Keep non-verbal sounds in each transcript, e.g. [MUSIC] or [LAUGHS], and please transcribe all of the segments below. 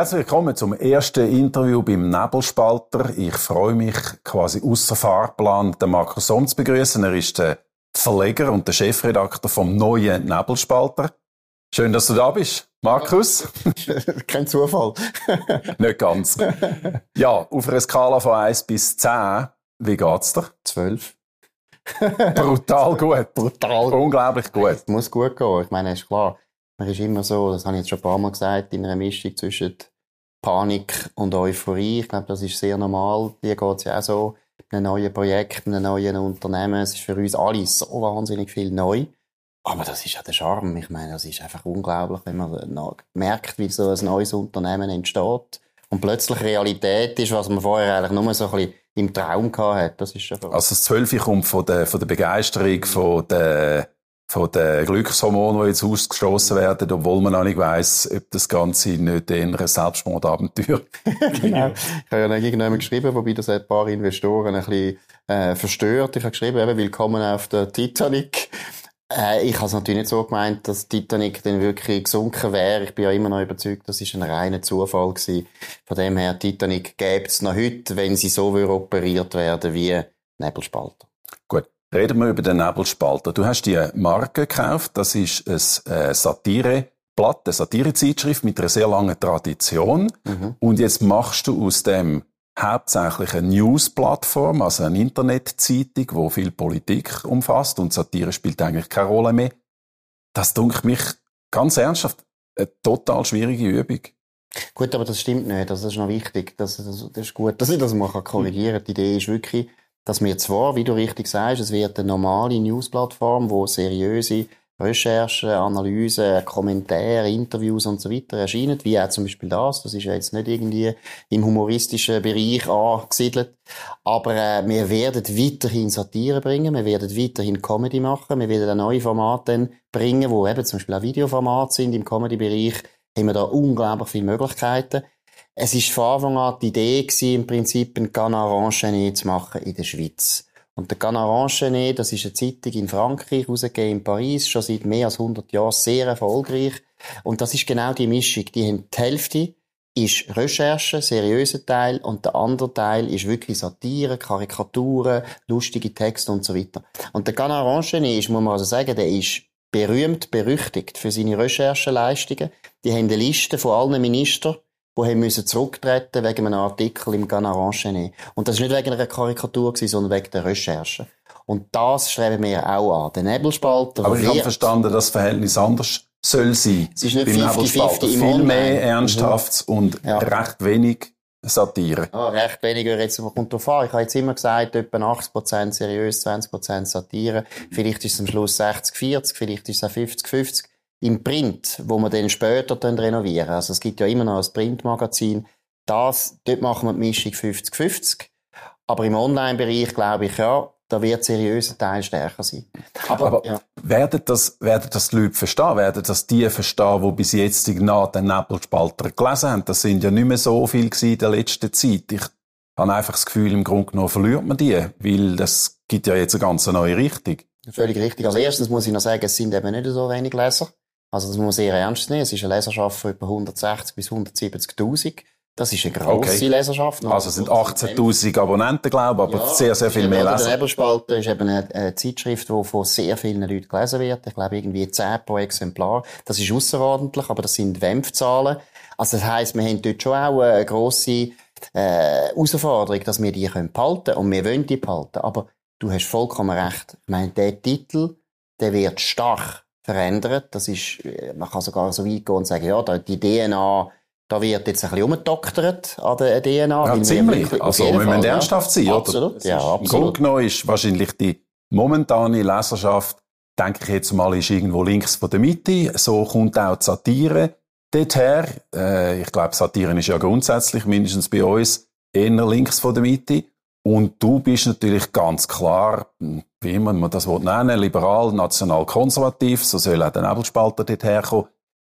Herzlich willkommen zum ersten Interview beim Nebelspalter. Ich freue mich, quasi außer Fahrplan den Markus Somm zu begrüßen. Er ist der Verleger und der Chefredakteur vom neuen Nebelspalter. Schön, dass du da bist, Markus. [LAUGHS] Kein Zufall. [LAUGHS] Nicht ganz. Ja, auf einer Skala von 1 bis 10, wie geht's dir? 12. Brutal [LAUGHS] gut. Brutal. Unglaublich gut. Es muss gut gehen. Ich meine, ist klar. Man ist immer so, das habe ich jetzt schon ein paar Mal gesagt, in einer Mischung zwischen Panik und Euphorie. Ich glaube, das ist sehr normal. Dir geht's ja auch so. Mit einem neuen Projekt, einem neuen Unternehmen. Es ist für uns alle so wahnsinnig viel neu. Aber das ist ja der Charme. Ich meine, das ist einfach unglaublich, wenn man merkt, wie so ein neues Unternehmen entsteht und plötzlich Realität ist, was man vorher eigentlich nur so ein bisschen im Traum gehabt hat. Das ist schon Also das Zwölfe kommt von der, von der Begeisterung, von der von den Glückshormonen, die jetzt ausgestoßen werden, obwohl man noch nicht weiss, ob das Ganze nicht eher ein Selbstmordabenteuer [LAUGHS] Genau. Ich habe ja irgendjemand geschrieben, wobei das ein paar Investoren ein bisschen äh, verstört. Ich habe geschrieben, eben, willkommen auf der Titanic. Äh, ich habe es natürlich nicht so gemeint, dass Titanic dann wirklich gesunken wäre. Ich bin ja immer noch überzeugt, das ist ein reiner Zufall gewesen. Von dem her, Titanic gäbe es noch heute, wenn sie so operiert werden wie Nebelspalter. Reden wir über den Nebelspalter. Du hast die Marke gekauft. Das ist ein äh, Satireblatt, eine Satirezeitschrift mit einer sehr langen Tradition. Mhm. Und jetzt machst du aus dem hauptsächlich eine News-Plattform, also eine Internetzeitung, wo viel Politik umfasst und Satire spielt eigentlich keine Rolle mehr. Das dunkelt mich ganz ernsthaft eine total schwierige Übung. Gut, aber das stimmt nicht. Also das ist noch wichtig. Das, das, das ist gut, dass ich das mal korrigieren kann. Die Idee ist wirklich, dass wir zwar, wie du richtig sagst, es wird eine normale Newsplattform, wo seriöse Recherchen, Analysen, Kommentare, Interviews und so weiter erscheinen, wie auch zum Beispiel das. Das ist ja jetzt nicht irgendwie im humoristischen Bereich angesiedelt. Aber äh, wir werden weiterhin Satire bringen, wir werden weiterhin Comedy machen, wir werden neue Formate bringen, wo eben zum Beispiel auch Videoformate sind im Comedy-Bereich, haben wir da unglaublich viele Möglichkeiten. Es ist von Anfang an die Idee gewesen, im Prinzip ein Canard zu machen in der Schweiz. Und der Enchaîné, das ist eine Zeitung in Frankreich, rausgegeben in Paris, schon seit mehr als 100 Jahren sehr erfolgreich. Und das ist genau die Mischung. Die haben die Hälfte ist Recherche, seriöser Teil, und der andere Teil ist wirklich Satire, Karikaturen, lustige Texte und so weiter. Und der Enchaîné ist, muss man also sagen, der ist berühmt, berüchtigt für seine Rechercheleistungen. Die haben eine Liste von allen Ministern, die haben müssen zurücktreten wegen einem Artikel im Ghana Enchaîné. Und das ist nicht wegen einer Karikatur gewesen, sondern wegen der Recherche. Und das streben wir auch an. Der Nebelspalter. Aber ich habe verstanden, dass das Verhältnis anders soll sein. Es ist nicht 50-50 Viel Online. mehr Ernsthaftes mhm. und ja. recht wenig Satire. Ja, recht weniger jetzt kommt drauf an. Ich habe jetzt immer gesagt, etwa 80% seriös, 20% Satire. Vielleicht ist es am Schluss 60-40, vielleicht ist es auch 50-50 im Print, wo wir dann später dann renovieren. Also es gibt ja immer noch ein Printmagazin. Das, dort machen wir die Mischung 50-50. Aber im Online-Bereich glaube ich, ja, da wird seriöser Teil stärker sein. Aber, Aber ja. werden, das, werden das die Leute verstehen? Werden das die verstehen, die bis jetzt nach den Nebelspalter gelesen haben? Das sind ja nicht mehr so viel in der letzten Zeit. Ich habe einfach das Gefühl, im Grunde genommen verliert man die, weil das gibt ja jetzt eine ganz neue Richtung. Völlig richtig. Also erstens muss ich noch sagen, es sind eben nicht so wenig Leser. Also das muss man sehr ernst nehmen. Es ist eine Leserschaft von etwa 160 bis 170.000. Das ist eine grosse okay. Leserschaft. Also es sind 18.000 Abonnenten, glaube ich, aber ja, sehr, sehr viel mehr Leser. Der Nebelspalte ist eben eine, eine, Zeitschrift, die von sehr vielen Leuten gelesen wird. Ich glaube, irgendwie 10 pro Exemplar. Das ist außerordentlich, aber das sind WEMF-Zahlen. Also das heisst, wir haben dort schon auch eine grosse äh, Herausforderung, dass wir die können behalten Und wir wollen die behalten. Aber du hast vollkommen recht. Ich meine, der Titel, der wird stark verändert. Das ist, äh, man kann sogar so weit gehen und sagen, ja, die DNA, da wird jetzt ein bisschen umgedoktert an der DNA. Ja, ziemlich. Also, wir müssen ernsthaft sein, absolut. oder? Ja, absolut. Im Grunde genommen ist wahrscheinlich die momentane Leserschaft, denke ich jetzt mal, ist irgendwo links von der Mitte. So kommt auch die Satire dorthin. Äh, ich glaube, Satire ist ja grundsätzlich, mindestens bei uns, eher links von der Mitte. Und du bist natürlich ganz klar, wie man das nennen liberal, national, konservativ, so soll auch der Nebelspalter dort herkommen.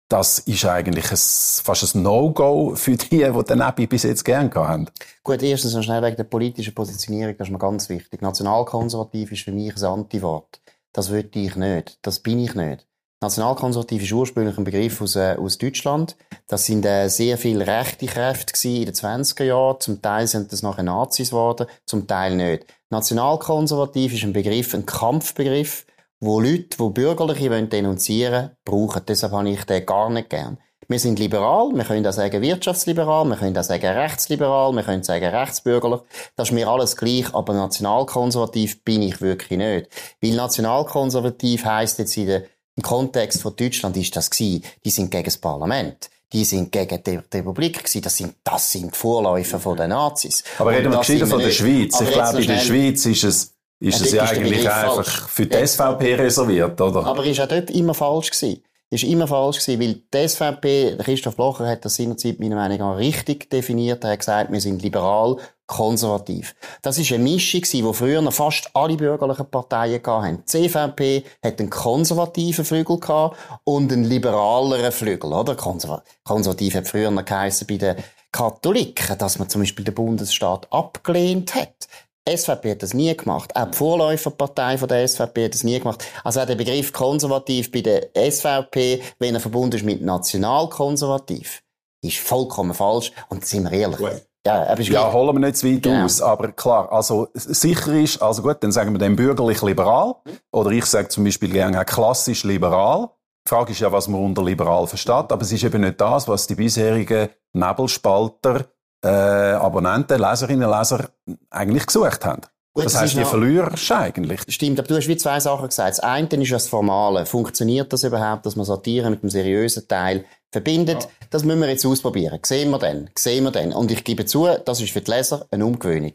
Das ist eigentlich ein, fast ein No-Go für die, die den Nebel bis jetzt gern haben. Gut, erstens noch schnell wegen der politischen Positionierung, das ist mir ganz wichtig. Nationalkonservativ ist für mich ein Antiwort. Das will ich nicht. Das bin ich nicht. Nationalkonservativ ist ursprünglich ein Begriff aus, äh, aus Deutschland. Das sind äh, sehr viele rechte Kräfte in den 20er Jahren. Zum Teil sind das nachher Nazis geworden, zum Teil nicht. Nationalkonservativ ist ein Begriff, ein Kampfbegriff, wo Leute, die Bürgerliche wollen denunzieren brauchen. Deshalb habe ich den gar nicht gern. Wir sind liberal, wir können auch sagen wirtschaftsliberal, wir können auch sagen rechtsliberal, wir können sagen rechtsbürgerlich. Das ist mir alles gleich, aber nationalkonservativ bin ich wirklich nicht. Weil nationalkonservativ heisst jetzt in der, im Kontext von Deutschland ist das gewesen, die sind gegen das Parlament die sind gegen die Republik gewesen. Das sind, das sind die Vorläufer von den Nazis. Aber reden wir gescheiter von der Schweiz. ich glaube, in der Schweiz ist es, ist ja, es ja eigentlich einfach falsch. für die SVP reserviert, oder? Aber ist auch dort immer falsch gewesen ist immer falsch gewesen, weil die SVP, Christoph Blocher hat das seinerzeit meiner Meinung nach richtig definiert. Er hat gesagt, wir sind liberal, konservativ. Das ist eine Mischung wo früher noch fast alle bürgerlichen Parteien hatten. Die CVP hat einen konservativen Flügel gehabt und einen liberaleren Flügel, oder? Konservativ hat früher noch geheissen bei den Katholiken, dass man zum Beispiel den Bundesstaat abgelehnt hat. SVP hat das nie gemacht. Auch die Vorläuferpartei von der SVP hat das nie gemacht. Also auch der Begriff konservativ bei der SVP, wenn er verbunden ist mit nationalkonservativ, ist vollkommen falsch. Und sind wir ehrlich. Ja, aber ja, holen wir nicht zu weit genau. aus. Aber klar, also sicher ist, also gut, dann sagen wir dann bürgerlich liberal. Oder ich sage zum Beispiel gerne klassisch liberal. Die Frage ist ja, was man unter liberal versteht. Aber es ist eben nicht das, was die bisherigen Nebelspalter äh, Abonnenten, Leserinnen und Leser eigentlich gesucht haben. Gut, das, das heisst, die verlierst eigentlich. Stimmt, aber du hast wie zwei Sachen gesagt. Das eine ist das Formale. Funktioniert das überhaupt, dass man Satire mit dem seriösen Teil verbindet? Ja. Das müssen wir jetzt ausprobieren. Sehen wir dann. Sehen wir dann. Und ich gebe zu, das ist für die Leser eine Umgewöhnung.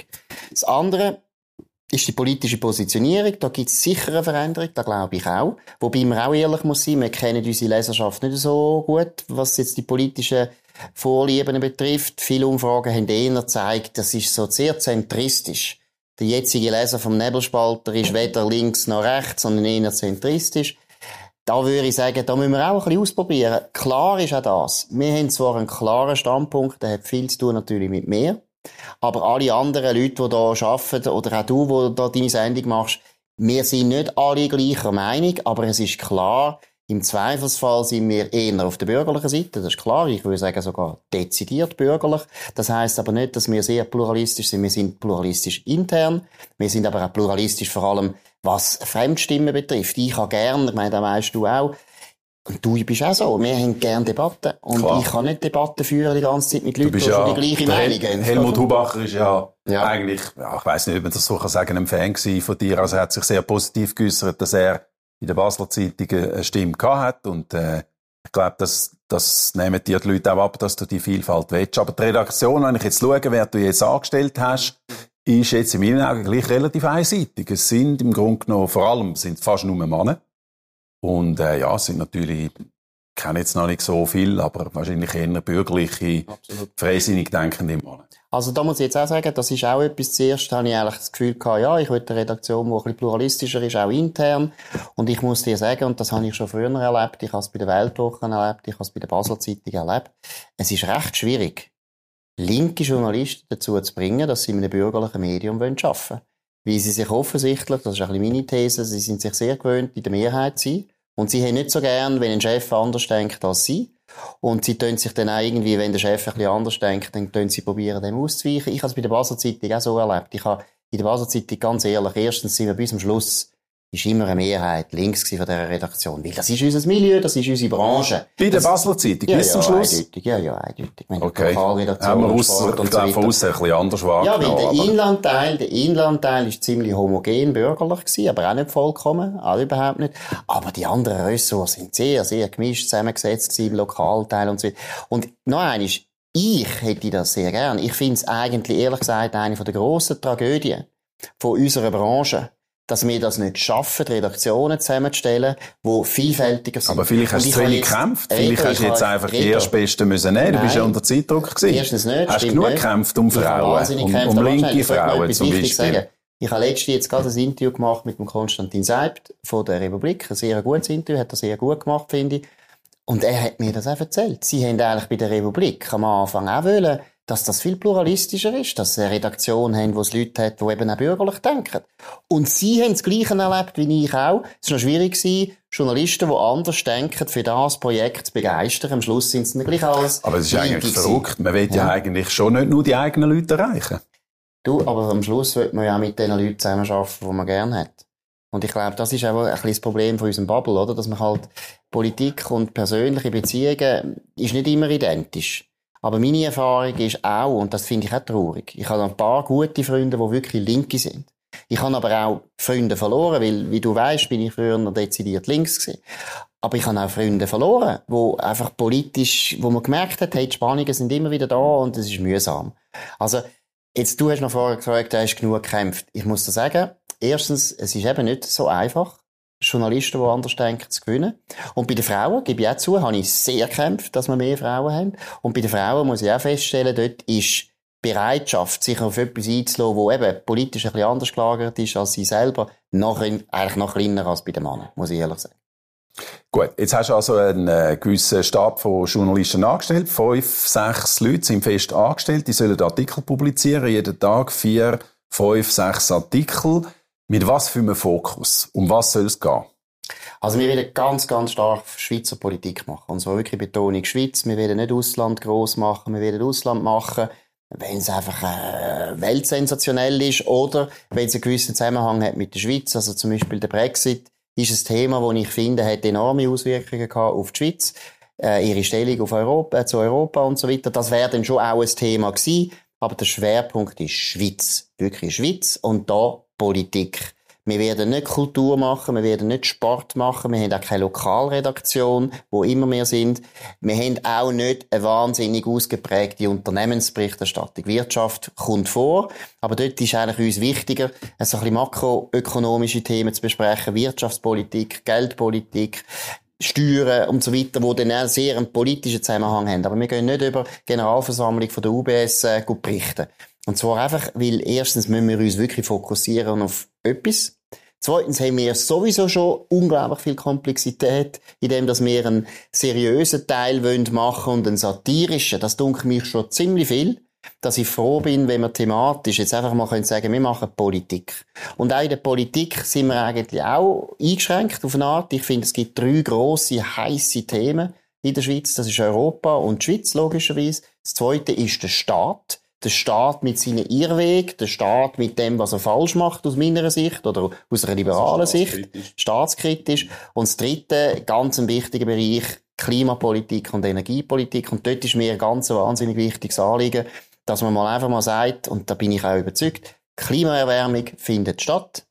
Das andere ist die politische Positionierung. Da gibt es sicher eine Veränderung, da glaube ich auch. Wobei man auch ehrlich muss sein, wir kennen unsere Leserschaft nicht so gut, was jetzt die politischen Vorlieben betrifft. Viele Umfragen haben eher gezeigt, das ist so sehr zentristisch. Der jetzige Leser vom Nebelspalter ist weder links noch rechts, sondern eher zentristisch. Da würde ich sagen, da müssen wir auch ein bisschen ausprobieren. Klar ist auch das. Wir haben zwar einen klaren Standpunkt, der hat viel zu tun natürlich mit mir. Aber alle anderen Leute, die hier arbeiten, oder auch du, die da deine Sendung machst, wir sind nicht alle gleicher Meinung, aber es ist klar, im Zweifelsfall sind wir eher auf der bürgerlichen Seite, das ist klar. Ich würde sagen sogar dezidiert bürgerlich. Das heißt aber nicht, dass wir sehr pluralistisch sind. Wir sind pluralistisch intern. Wir sind aber auch pluralistisch vor allem, was Fremdstimmen betrifft. Ich habe gern, ich meine, da weißt du auch, und du bist auch so. Wir haben gerne Debatten. Und Klar. ich kann nicht Debatten führen die ganze Zeit mit Leuten, die ja, die gleiche Meinung haben. Helmut Hubacher ist ja, ja. eigentlich, ja, ich weiss nicht, ob man das so kann sagen, ein Fan von dir. Also er hat sich sehr positiv geäußert, dass er in der Basler Zeitung eine Stimme gehabt hat. Und äh, ich glaube, das, das nehmen dir die Leute auch ab, dass du die Vielfalt willst. Aber die Redaktion, wenn ich jetzt schaue, wer du jetzt angestellt hast, ist jetzt in meinen Augen gleich relativ einseitig. Es sind im Grunde genommen, vor allem sind fast nur Männer. Und äh, ja, es sind natürlich ich kenne jetzt noch nicht so viel, aber wahrscheinlich eher bürgerliche, Absolut. freisinnig denkende Männer. Also da muss ich jetzt auch sagen, das ist auch etwas, zuerst habe ich eigentlich das Gefühl gehabt, ja, ich will eine Redaktion, die ein bisschen pluralistischer ist, auch intern. Und ich muss dir sagen, und das habe ich schon früher erlebt, ich habe es bei der Weltwoche erlebt, ich habe es bei der Basel Zeitung erlebt, es ist recht schwierig, linke Journalisten dazu zu bringen, dass sie in einem bürgerlichen Medium arbeiten wollen. Weil sie sich offensichtlich, das ist ein bisschen meine These, sie sind sich sehr gewöhnt, in der Mehrheit zu sein. Und sie haben nicht so gern, wenn ein Chef anders denkt als sie. Und sie tun sich dann auch irgendwie, wenn der Chef bisschen anders denkt, dann tun sie probieren, dem auszuweichen. Ich habe es bei der Basel Zeitung auch so erlebt. Ich habe in der Basel Zeitung ganz ehrlich, erstens sind wir bis zum Schluss ist immer eine Mehrheit links von dieser Redaktion. Weil das ist unser Milieu, das ist unsere Branche. Bei der Basler Zeitung, ja, bis ja, zum Schluss? Eindeutig, ja, ja, eindeutig. Meine, okay. Haben wir aus, und so von außen ein bisschen anders wahrgenommen. Ja, weil der Inlandteil, der Inlandteil ist ziemlich homogen bürgerlich gewesen, aber auch nicht vollkommen, auch überhaupt nicht. Aber die anderen Ressorts sind sehr, sehr gemischt zusammengesetzt gewesen, im Lokalteil und so weiter. Und noch eines, ich hätte das sehr gern. Ich finde es eigentlich, ehrlich gesagt, eine der grossen Tragödien von unserer Branche dass wir das nicht schaffen, die Redaktionen zusammenzustellen, die vielfältiger sind. Aber vielleicht hast du zu wenig gekämpft. Vielleicht hast du jetzt einfach die Erstbesten müssen nehmen. Du bist ja unter Zeitdruck gewesen. Erstens nicht. Hast du genug nicht. gekämpft um Frauen? Um, um linke Frauen zum Beispiel? Sagen. Ich habe letztens jetzt gerade ein Interview gemacht mit dem Konstantin Seibt von der Republik. Ein sehr gutes Interview, hat er sehr gut gemacht, finde ich. Und er hat mir das auch erzählt. Sie haben eigentlich bei der Republik am Anfang auch wollen, dass das viel pluralistischer ist, dass sie eine Redaktion haben, wo es Leute hat, die eben auch bürgerlich denken. Und sie haben das Gleiche erlebt wie ich auch. Es war noch schwierig, gewesen, Journalisten, die anders denken, für das Projekt zu begeistern. Am Schluss sind es nicht gleich alles. Aber es ist eigentlich verrückt. Man will ja. ja eigentlich schon nicht nur die eigenen Leute erreichen. Du, aber am Schluss wird man ja auch mit den Leuten zusammenarbeiten, die man gerne hat. Und ich glaube, das ist auch ein bisschen das Problem von unserem Bubble, oder? Dass man halt Politik und persönliche Beziehungen ist nicht immer identisch. Aber meine Erfahrung ist auch, und das finde ich auch traurig, ich habe ein paar gute Freunde, die wirklich Linke sind. Ich habe aber auch Freunde verloren, weil, wie du weißt, bin ich früher noch dezidiert links gewesen. Aber ich habe auch Freunde verloren, wo einfach politisch, wo man gemerkt hat, hey, die Spannungen sind immer wieder da und es ist mühsam. Also, jetzt, du hast noch vorher gesagt, du hast genug gekämpft. Ich muss dir sagen, erstens, es ist eben nicht so einfach. Journalisten, die anders denken, zu gewinnen. Und bei den Frauen, gebe ich auch zu, habe ich sehr gekämpft, dass wir mehr Frauen haben. Und bei den Frauen muss ich auch feststellen, dort ist Bereitschaft, sich auf etwas einzulassen, wo eben politisch ein bisschen anders gelagert ist als sie selber, noch, eigentlich noch kleiner als bei den Männern, muss ich ehrlich sagen. Gut, jetzt hast du also einen äh, gewissen Stab von Journalisten angestellt. Fünf, sechs Leute sind fest angestellt. Die sollen Artikel publizieren. Jeden Tag vier, fünf, sechs Artikel. Mit was für einem Fokus? Um was soll es gehen? Also wir werden ganz, ganz stark Schweizer Politik machen. Und zwar wirklich Betonung Schweiz. Wir werden nicht Ausland groß machen. Wir werden Ausland machen, wenn es einfach äh, weltsensationell ist oder wenn es einen gewissen Zusammenhang hat mit der Schweiz. Also zum Beispiel der Brexit ist ein Thema, das ich finde, hat enorme Auswirkungen gehabt auf die Schweiz. Äh, ihre Stellung auf Europa, äh, zu Europa und so weiter. Das wäre dann schon auch ein Thema gewesen. Aber der Schwerpunkt ist Schweiz. Wirklich Schweiz. Und da Politik. Wir werden nicht Kultur machen, wir werden nicht Sport machen, wir haben auch keine Lokalredaktion, wo immer wir sind. Wir haben auch nicht eine wahnsinnig ausgeprägte Unternehmensberichterstattung. Wirtschaft kommt vor, aber dort ist eigentlich uns wichtiger, ein bisschen makroökonomische Themen zu besprechen, Wirtschaftspolitik, Geldpolitik, Steuern und so weiter, wo dann auch sehr einen politischen Zusammenhang haben. Aber wir gehen nicht über die Generalversammlung von der UBS äh, berichten. Und zwar einfach, weil erstens müssen wir uns wirklich fokussieren auf etwas. Zweitens haben wir sowieso schon unglaublich viel Komplexität, in dem, dass wir einen seriösen Teil machen wollen und einen satirischen. Das dunkelt mich schon ziemlich viel, dass ich froh bin, wenn wir thematisch jetzt einfach mal können sagen, wir machen Politik. Und auch in der Politik sind wir eigentlich auch eingeschränkt auf eine Art. Ich finde, es gibt drei grosse, heiße Themen in der Schweiz. Das ist Europa und die Schweiz, logischerweise. Das zweite ist der Staat der Staat mit seinen Irrwegen, der Staat mit dem, was er falsch macht, aus meiner Sicht, oder aus einer liberalen Sicht, staatskritisch. Und das dritte, ganz ein wichtiger Bereich, Klimapolitik und Energiepolitik. Und dort ist mir ein ganz wahnsinnig wichtiges Anliegen, dass man mal einfach mal sagt, und da bin ich auch überzeugt, Klimaerwärmung findet statt.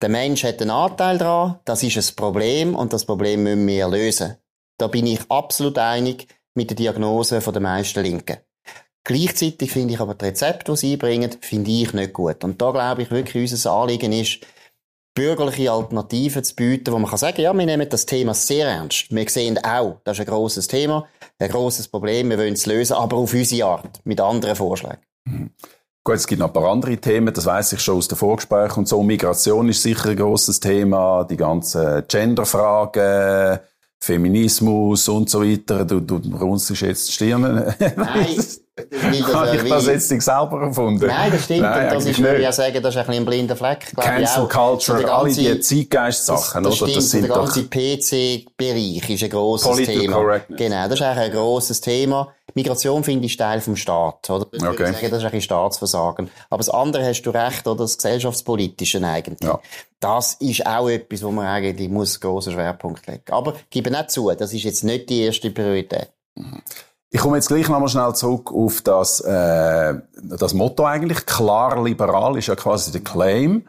Der Mensch hat einen Anteil daran, das ist ein Problem und das Problem müssen wir lösen. Da bin ich absolut einig mit der Diagnose der meisten Linken. Gleichzeitig finde ich aber die Rezepte, die sie einbringen, finde ich nicht gut. Und da glaube ich wirklich, unser Anliegen ist, bürgerliche Alternativen zu bieten, wo man kann sagen, ja, wir nehmen das Thema sehr ernst. Wir sehen auch, das ist ein grosses Thema, ein grosses Problem, wir wollen es lösen, aber auf unsere Art, mit anderen Vorschlägen. Mhm. Gut, es gibt noch ein paar andere Themen, das weiß ich schon aus den Vorgesprächen und so. Migration ist sicher ein grosses Thema, die ganzen Genderfragen, Feminismus und so weiter. Du, du runzelst jetzt die Stirn. [LAUGHS] Nein. [LAUGHS] Habe ich das jetzt nicht selber erfunden? Nein, das stimmt. Nein, und das ist, würde ich ja sagen, das ist ein bisschen ein blinder Fleck. Cancel Culture, so alle die Zeitgeist-Sachen, oder? Stimmt, das sind der ganze PC-Bereich ist ein grosses Political Thema. Correctness. Genau, das ist eigentlich ein grosses Thema. Migration finde ich Teil vom Staat, oder? Das okay. Sagen, das ist ein Staatsversagen. Aber das andere hast du recht, oder? Das Gesellschaftspolitische eigentlich. Ja. Das ist auch etwas, wo man eigentlich muss einen grossen Schwerpunkt legen. Aber gebe nicht zu, das ist jetzt nicht die erste Priorität. Mhm. Ich komme jetzt gleich nochmal schnell zurück auf das, äh, das Motto eigentlich. Klar liberal ist ja quasi der Claim.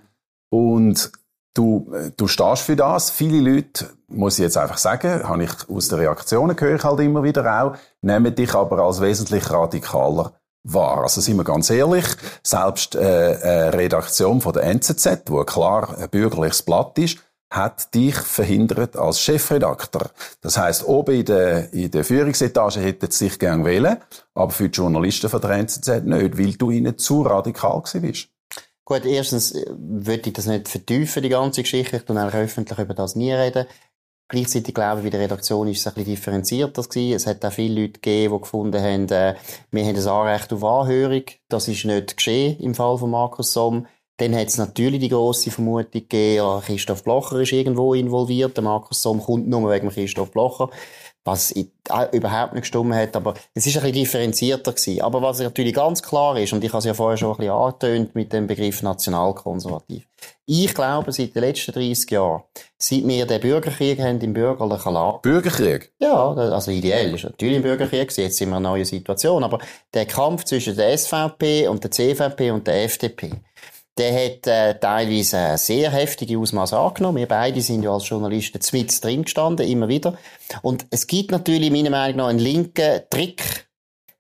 Und du, du stehst für das. Viele Leute, muss ich jetzt einfach sagen, habe ich aus den Reaktionen höre ich halt immer wieder auch, nehmen dich aber als wesentlich radikaler wahr. Also sind wir ganz ehrlich, selbst äh, eine Redaktion von der NZZ, wo klar ein bürgerliches Blatt ist, hat dich verhindert als Chefredakteur. Das heißt, oben in der, in der Führungsetage hätten sie sich gern wählen, aber für die Journalisten von der NZZ nicht, weil du ihnen zu radikal bist. Gut, erstens äh, würde ich das nicht vertiefen, die ganze Geschichte. Ich tue eigentlich öffentlich über das nie reden. Gleichzeitig glaube ich, bei der Redaktion ist es ein bisschen differenzierter. Es hat auch viele Leute gegeben, die gefunden haben, äh, wir haben ein Anrecht auf Anhörung. Das ist nicht geschehen im Fall von Markus Somm. Dann hat es natürlich die grosse Vermutung gegeben, ja, Christoph Blocher ist irgendwo involviert. Der Markus Somm kommt nur wegen Christoph Blocher was überhaupt nicht gestimmt hat, aber es ist ein bisschen differenzierter gewesen. Aber was natürlich ganz klar ist, und ich habe es ja vorher schon ein bisschen angetönt mit dem Begriff nationalkonservativ. Ich glaube, seit den letzten 30 Jahren, seit wir den Bürgerkrieg haben im bürgerlichen Lager. Bürgerkrieg? Ja, also ideell ist natürlich ein Bürgerkrieg, jetzt sind wir in einer neuen Situation, aber der Kampf zwischen der SVP und der CVP und der FDP, der hat äh, teilweise äh, sehr heftige Ausmaße angenommen. Wir beide sind ja als Journalisten mit drin gestanden, immer wieder. Und es gibt natürlich meiner Meinung nach einen linken Trick,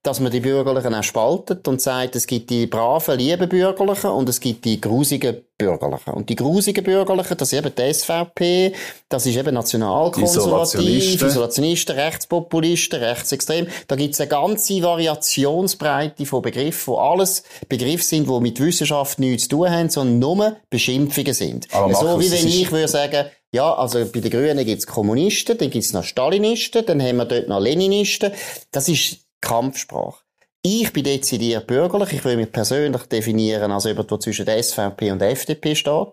dass man die Bürgerlichen auch spaltet und sagt, es gibt die braven, lieben Bürgerlichen und es gibt die grusigen Bürgerlichen. Und die grusigen Bürgerlichen, das ist eben die SVP, das ist eben nationalkonservativ, Isolationisten, Isolationisten Rechtspopulisten, Rechtsextrem. Da gibt es eine ganze Variationsbreite von Begriffen, wo alles Begriffe sind, die mit Wissenschaft nichts zu tun haben, sondern nur Beschimpfungen sind. Aber so wie wenn ich würde sagen, ja, also bei den Grünen gibt's Kommunisten, dann gibt's noch Stalinisten, dann haben wir dort noch Leninisten. Das ist Kampfsprache. Ich bin dezidiert bürgerlich. Ich will mich persönlich definieren als jemand, der zwischen der SVP und der FDP steht.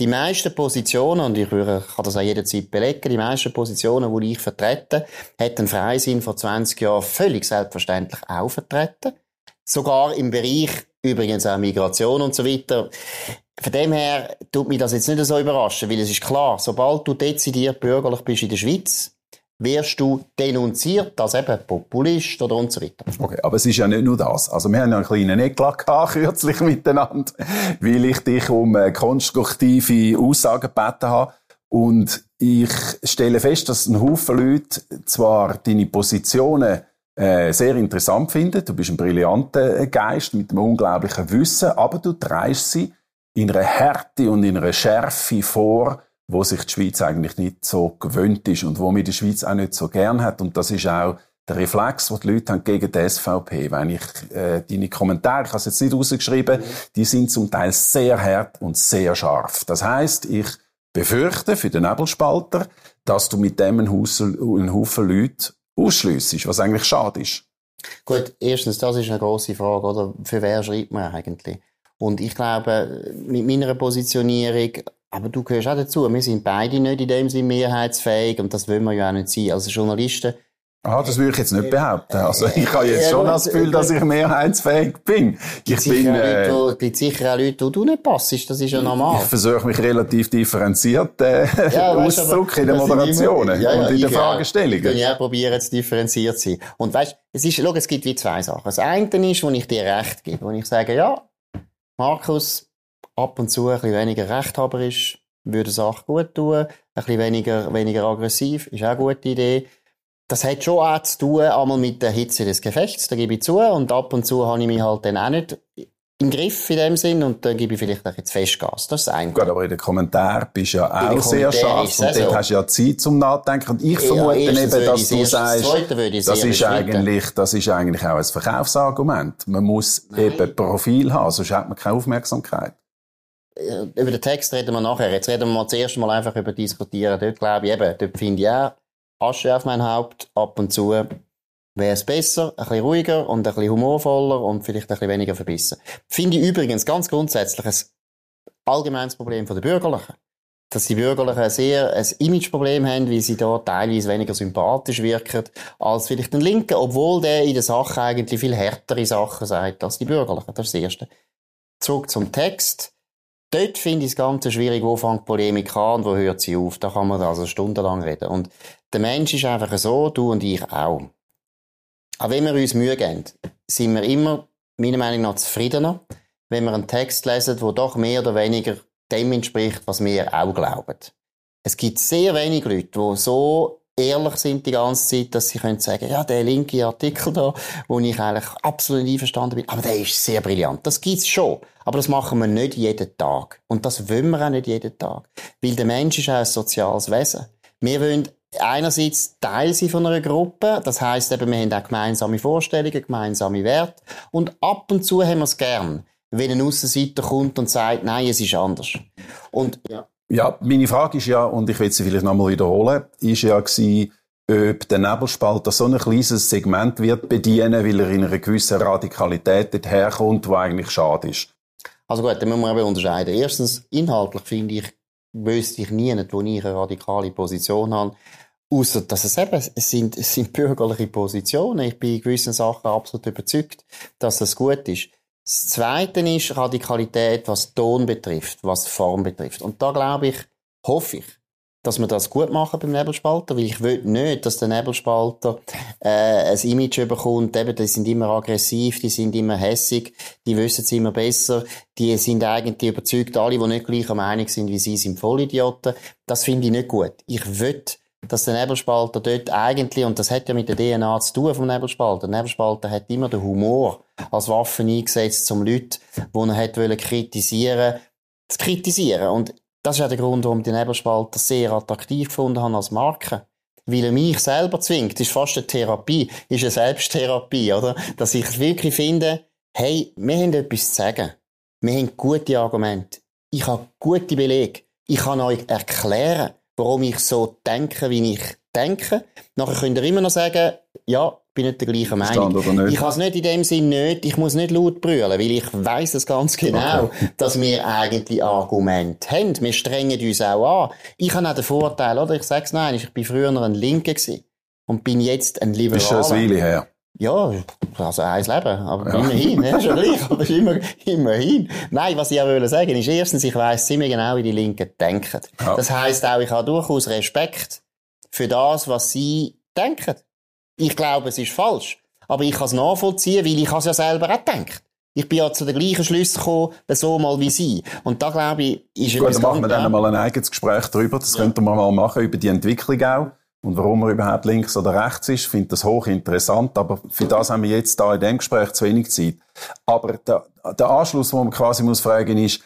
Die meisten Positionen, und ich kann das auch jederzeit belegen, die meisten Positionen, die ich vertrete, hat ein Freisinn vor 20 Jahren völlig selbstverständlich auch vertreten. Sogar im Bereich, übrigens auch Migration und so weiter. Von dem her tut mich das jetzt nicht so überraschen, weil es ist klar, sobald du dezidiert bürgerlich bist in der Schweiz, wirst du denunziert als eben Populist oder und so weiter. Okay, aber es ist ja nicht nur das. Also wir haben ja einen kleinen Eklat [LAUGHS] kürzlich miteinander, weil ich dich um äh, konstruktive Aussagen gebeten habe. Und ich stelle fest, dass ein Haufen Leute zwar deine Positionen äh, sehr interessant finden. Du bist ein brillanter äh, Geist mit einem unglaublichen Wissen, aber du treibst sie in einer Härte und in einer Schärfe vor, wo sich die Schweiz eigentlich nicht so gewöhnt ist und wo mir die Schweiz auch nicht so gern hat. Und das ist auch der Reflex, den die Leute haben gegen die SVP. Wenn ich äh, deine Kommentare, ich habe es jetzt nicht rausgeschrieben, die sind zum Teil sehr hart und sehr scharf. Das heißt, ich befürchte für den Nebelspalter, dass du mit dem einen Haufen, einen Haufen Leute ausschliessest, was eigentlich schade ist. Gut, erstens, das ist eine grosse Frage, oder? Für wer schreibt man eigentlich? Und ich glaube, mit meiner Positionierung aber du gehörst auch dazu. Wir sind beide nicht in dem Sinne mehrheitsfähig und das wollen wir ja auch nicht sein. Also Journalisten. Ah, das würde ich jetzt nicht behaupten. Also ich habe jetzt schon das Gefühl, dass ich mehrheitsfähig bin. Ich bin, äh, Leute, gibt sicher auch Leute, wo du nicht passt. Das ist ja normal. Ich versuche mich relativ differenziert äh, ja, auszudrücken in den Moderationen ja, ja, und in den Fragestellungen. Ich ja probieren, zu differenziert zu sein. Und weißt, es ist, schau, es gibt wie zwei Sachen. Das eine ist, wo ich dir recht gebe, wo ich sage, ja, Markus, ab und zu ein bisschen weniger rechthaberisch, würde Sache gut tun. Ein bisschen weniger, weniger aggressiv, ist auch eine gute Idee. Das hat schon auch zu tun, einmal mit der Hitze des Gefechts, da gebe ich zu. Und ab und zu habe ich mich halt dann auch nicht im Griff in dem Sinn und dann gebe ich vielleicht auch jetzt Festgas. Das ist ein Gut, aber in den Kommentaren bist du ja auch sehr scharf und dort hast du ja Zeit zum Nachdenken. Und ich vermute ja, eben, dass du sagst, das ist eigentlich, das ist eigentlich auch ein Verkaufsargument. Man muss Nein. eben Profil haben, sonst hat man keine Aufmerksamkeit. Äh, über den Text reden wir nachher. Jetzt reden wir mal zuerst mal einfach über diskutieren. Dort glaube ich eben, dort finde ich auch, Asche auf mein Haupt, ab und zu wäre es besser, ein bisschen ruhiger und ein bisschen humorvoller und vielleicht ein bisschen weniger verbissen. Finde ich übrigens ganz grundsätzlich ein allgemeines Problem der Bürgerlichen. Dass die Bürgerlichen sehr ein Imageproblem haben, weil sie da teilweise weniger sympathisch wirken als vielleicht den Linken, obwohl der in der Sache eigentlich viel härtere Sachen sagt als die Bürgerlichen. Das ist das Erste. Zurück zum Text. Dort finde ich das Ganze schwierig, wo fängt Polemik an und wo hört sie auf. Da kann man also stundenlang reden. Und der Mensch ist einfach so, du und ich auch. Aber wenn wir uns Mühe geben, sind wir immer, meiner Meinung nach, zufriedener, wenn wir einen Text lesen, der doch mehr oder weniger dem entspricht, was wir auch glauben. Es gibt sehr wenige Leute, die so ehrlich sind die ganze Zeit, dass sie können sagen, ja, der linke Artikel da, wo ich eigentlich absolut einverstanden bin, aber der ist sehr brillant. Das gibt's schon. Aber das machen wir nicht jeden Tag. Und das wollen wir auch nicht jeden Tag. Weil der Mensch ist auch ein soziales Wesen. Wir wollen einerseits Teil sein von einer Gruppe. Das heißt eben, wir haben auch gemeinsame Vorstellungen, gemeinsame Werte. Und ab und zu haben wir es gern, wenn ein Aussenseiter kommt und sagt, nein, es ist anders. Und ja Ja, meine Frage ist ja, und ich will sie vielleicht nochmal wiederholen, ist ja gewesen, ob der Nebelspalter so ein kleines Segment wird bedienen, weil er in einer gewissen Radikalität herkommt, wo eigentlich schade ist. Also gut, dann müssen wir eben unterscheiden. Erstens, inhaltlich finde ich, wüsste ich nie, wo ich eine radikale Position habe. Außer, dass es eben, es sind, es sind bürgerliche Positionen. Ich bin in gewissen Sachen absolut überzeugt, dass das gut ist. Das Zweite ist Radikalität, was Ton betrifft, was Form betrifft. Und da glaube ich, hoffe ich, dass wir das gut machen beim Nebelspalter, weil ich will nicht, dass der Nebelspalter äh, ein Image bekommt, eben, die sind immer aggressiv, die sind immer hässig, die wissen es immer besser, die sind eigentlich überzeugt, alle, die nicht gleicher Meinung sind wie sie, sind Vollidioten. Das finde ich nicht gut. Ich will, dass der Nebelspalter dort eigentlich, und das hat ja mit der DNA zu tun vom Nebelspalter, der Nebelspalter hat immer den Humor als Waffe eingesetzt, um Leute, die er hat kritisieren zu kritisieren. Und das ist auch der Grund, warum den Nebelspalter sehr attraktiv gefunden habe als Marke. Weil er mich selber zwingt. Das ist fast eine Therapie. Ist eine Selbsttherapie, oder? Dass ich wirklich finde, hey, wir haben etwas zu sagen. Wir haben gute Argumente. Ich habe gute Belege. Ich kann euch erklären, warum ich so denke, wie ich denke. Nachher könnt ihr immer noch sagen, ja, bin nicht der gleichen Meinung. Ich habe es nicht in dem Sinn nicht, ich muss nicht laut brüllen, weil ich weiß es ganz genau, okay. dass wir eigentlich Argumente haben. Wir strengen uns auch an. Ich habe auch den Vorteil, oder? Ich sage es nein, ich bin früher ein Linker gewesen und bin jetzt ein Liberaler. Ist schon eine Weile her. Ja, also eins Leben, aber ja. immerhin, ja, [LAUGHS] schon gleich, aber immer, immerhin. Nein, was ich auch will sagen ist, erstens, ich weiss ziemlich genau, wie die Linken denken. Ja. Das heisst auch, ich habe durchaus Respekt für das, was sie denken. Ich glaube, es ist falsch. Aber ich kann es nachvollziehen, weil ich es ja selber auch gedacht. Ich bin ja zu den gleichen Schlüssen gekommen, so mal wie Sie. Und da glaube ich, ist Gut, dann machen wir dann mal ein eigenes Gespräch darüber. Das ja. könnten wir mal machen, über die Entwicklung auch. Und warum er überhaupt links oder rechts ist, finde das hochinteressant. Aber für das haben wir jetzt da in dem Gespräch zu wenig Zeit. Aber der, der Anschluss, den man quasi muss fragen, ist,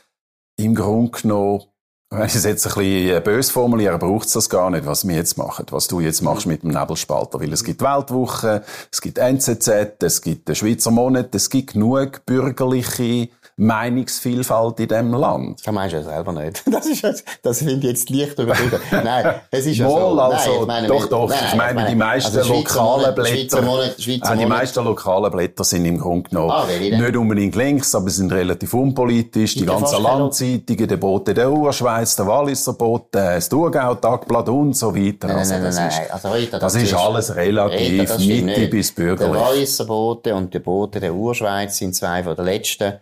im Grunde genommen, wenn ich es jetzt ein bisschen böse formuliere, braucht es das gar nicht, was wir jetzt machen, was du jetzt machst mit dem Nebelspalter. Weil es gibt Weltwoche, es gibt NZZ, es gibt den Schweizer Monat, es gibt genug bürgerliche Meinungsvielfalt in diesem Land. Das meinst du ja selber nicht. [LAUGHS] Das ist jetzt, das finde ich jetzt leicht übertrieben. Nein, es ist ja so. Also, nein, doch, doch. Nein, ich, meine, ich meine, die meisten also lokalen Blätter, Monat, äh, die meisten lokalen Blätter sind im Grunde genommen ah, nicht unbedingt links, aber sind relativ unpolitisch. Die ganzen Landzeitungen, der Bote der Urschweiz, der Walliser Bote, das Thurgau, Tagblatt und so weiter. Nein, also, nein, das ist, also, Rita, das, das ist alles relativ Mitte bis bürgerlich. Der Walliser Bote und der Bote der Urschweiz sind zwei von den letzten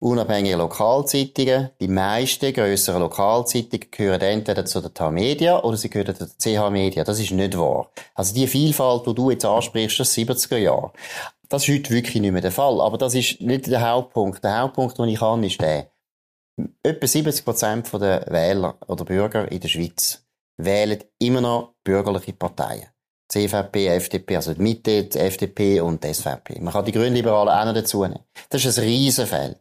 unabhängige Lokalzeitungen. Die meisten grösseren Lokalzeitungen gehören entweder zu der TAM-Media oder sie gehören zu der CH-Media. Das ist nicht wahr. Also die Vielfalt, die du jetzt ansprichst, das 70er Jahre. Das ist heute wirklich nicht mehr der Fall. Aber das ist nicht der Hauptpunkt. Der Hauptpunkt, den ich habe, ist der. Etwa 70 Prozent der Wähler oder Bürger in der Schweiz wählen immer noch bürgerliche Parteien. CVP, FDP, also die Mitte, die FDP und die SVP. Man kann die Grünliberalen auch noch dazu nehmen. Das ist ein Riesenfeld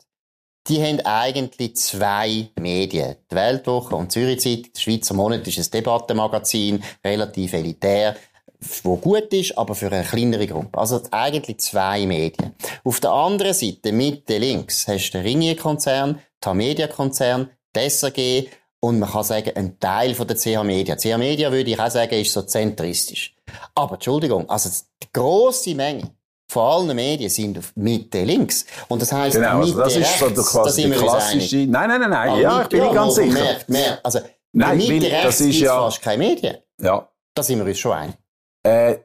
die haben eigentlich zwei Medien. Die Weltwoche und Zürich Zeit. Der Schweizer Monat ist ein Debattenmagazin, relativ elitär, wo gut ist, aber für eine kleinere Gruppe. Also eigentlich zwei Medien. Auf der anderen Seite, Mitte, links, hast du den Ringier-Konzern, den Media-Konzern, die SRG und man kann sagen, ein Teil von der CH Media. CH Media würde ich auch sagen, ist so zentristisch. Aber, Entschuldigung, also die grosse Menge von allen Medien sind Mitte links. Und das heisst, genau, Mitte also das ist so quasi die klassische, nein, nein, nein, nein, ja, ich bin nicht ganz sicher. Merkt, merkt, also, nein, Mitte weil, rechts das ist ja, fast keine Medien. Ja. Da sind wir uns schon einig. Äh,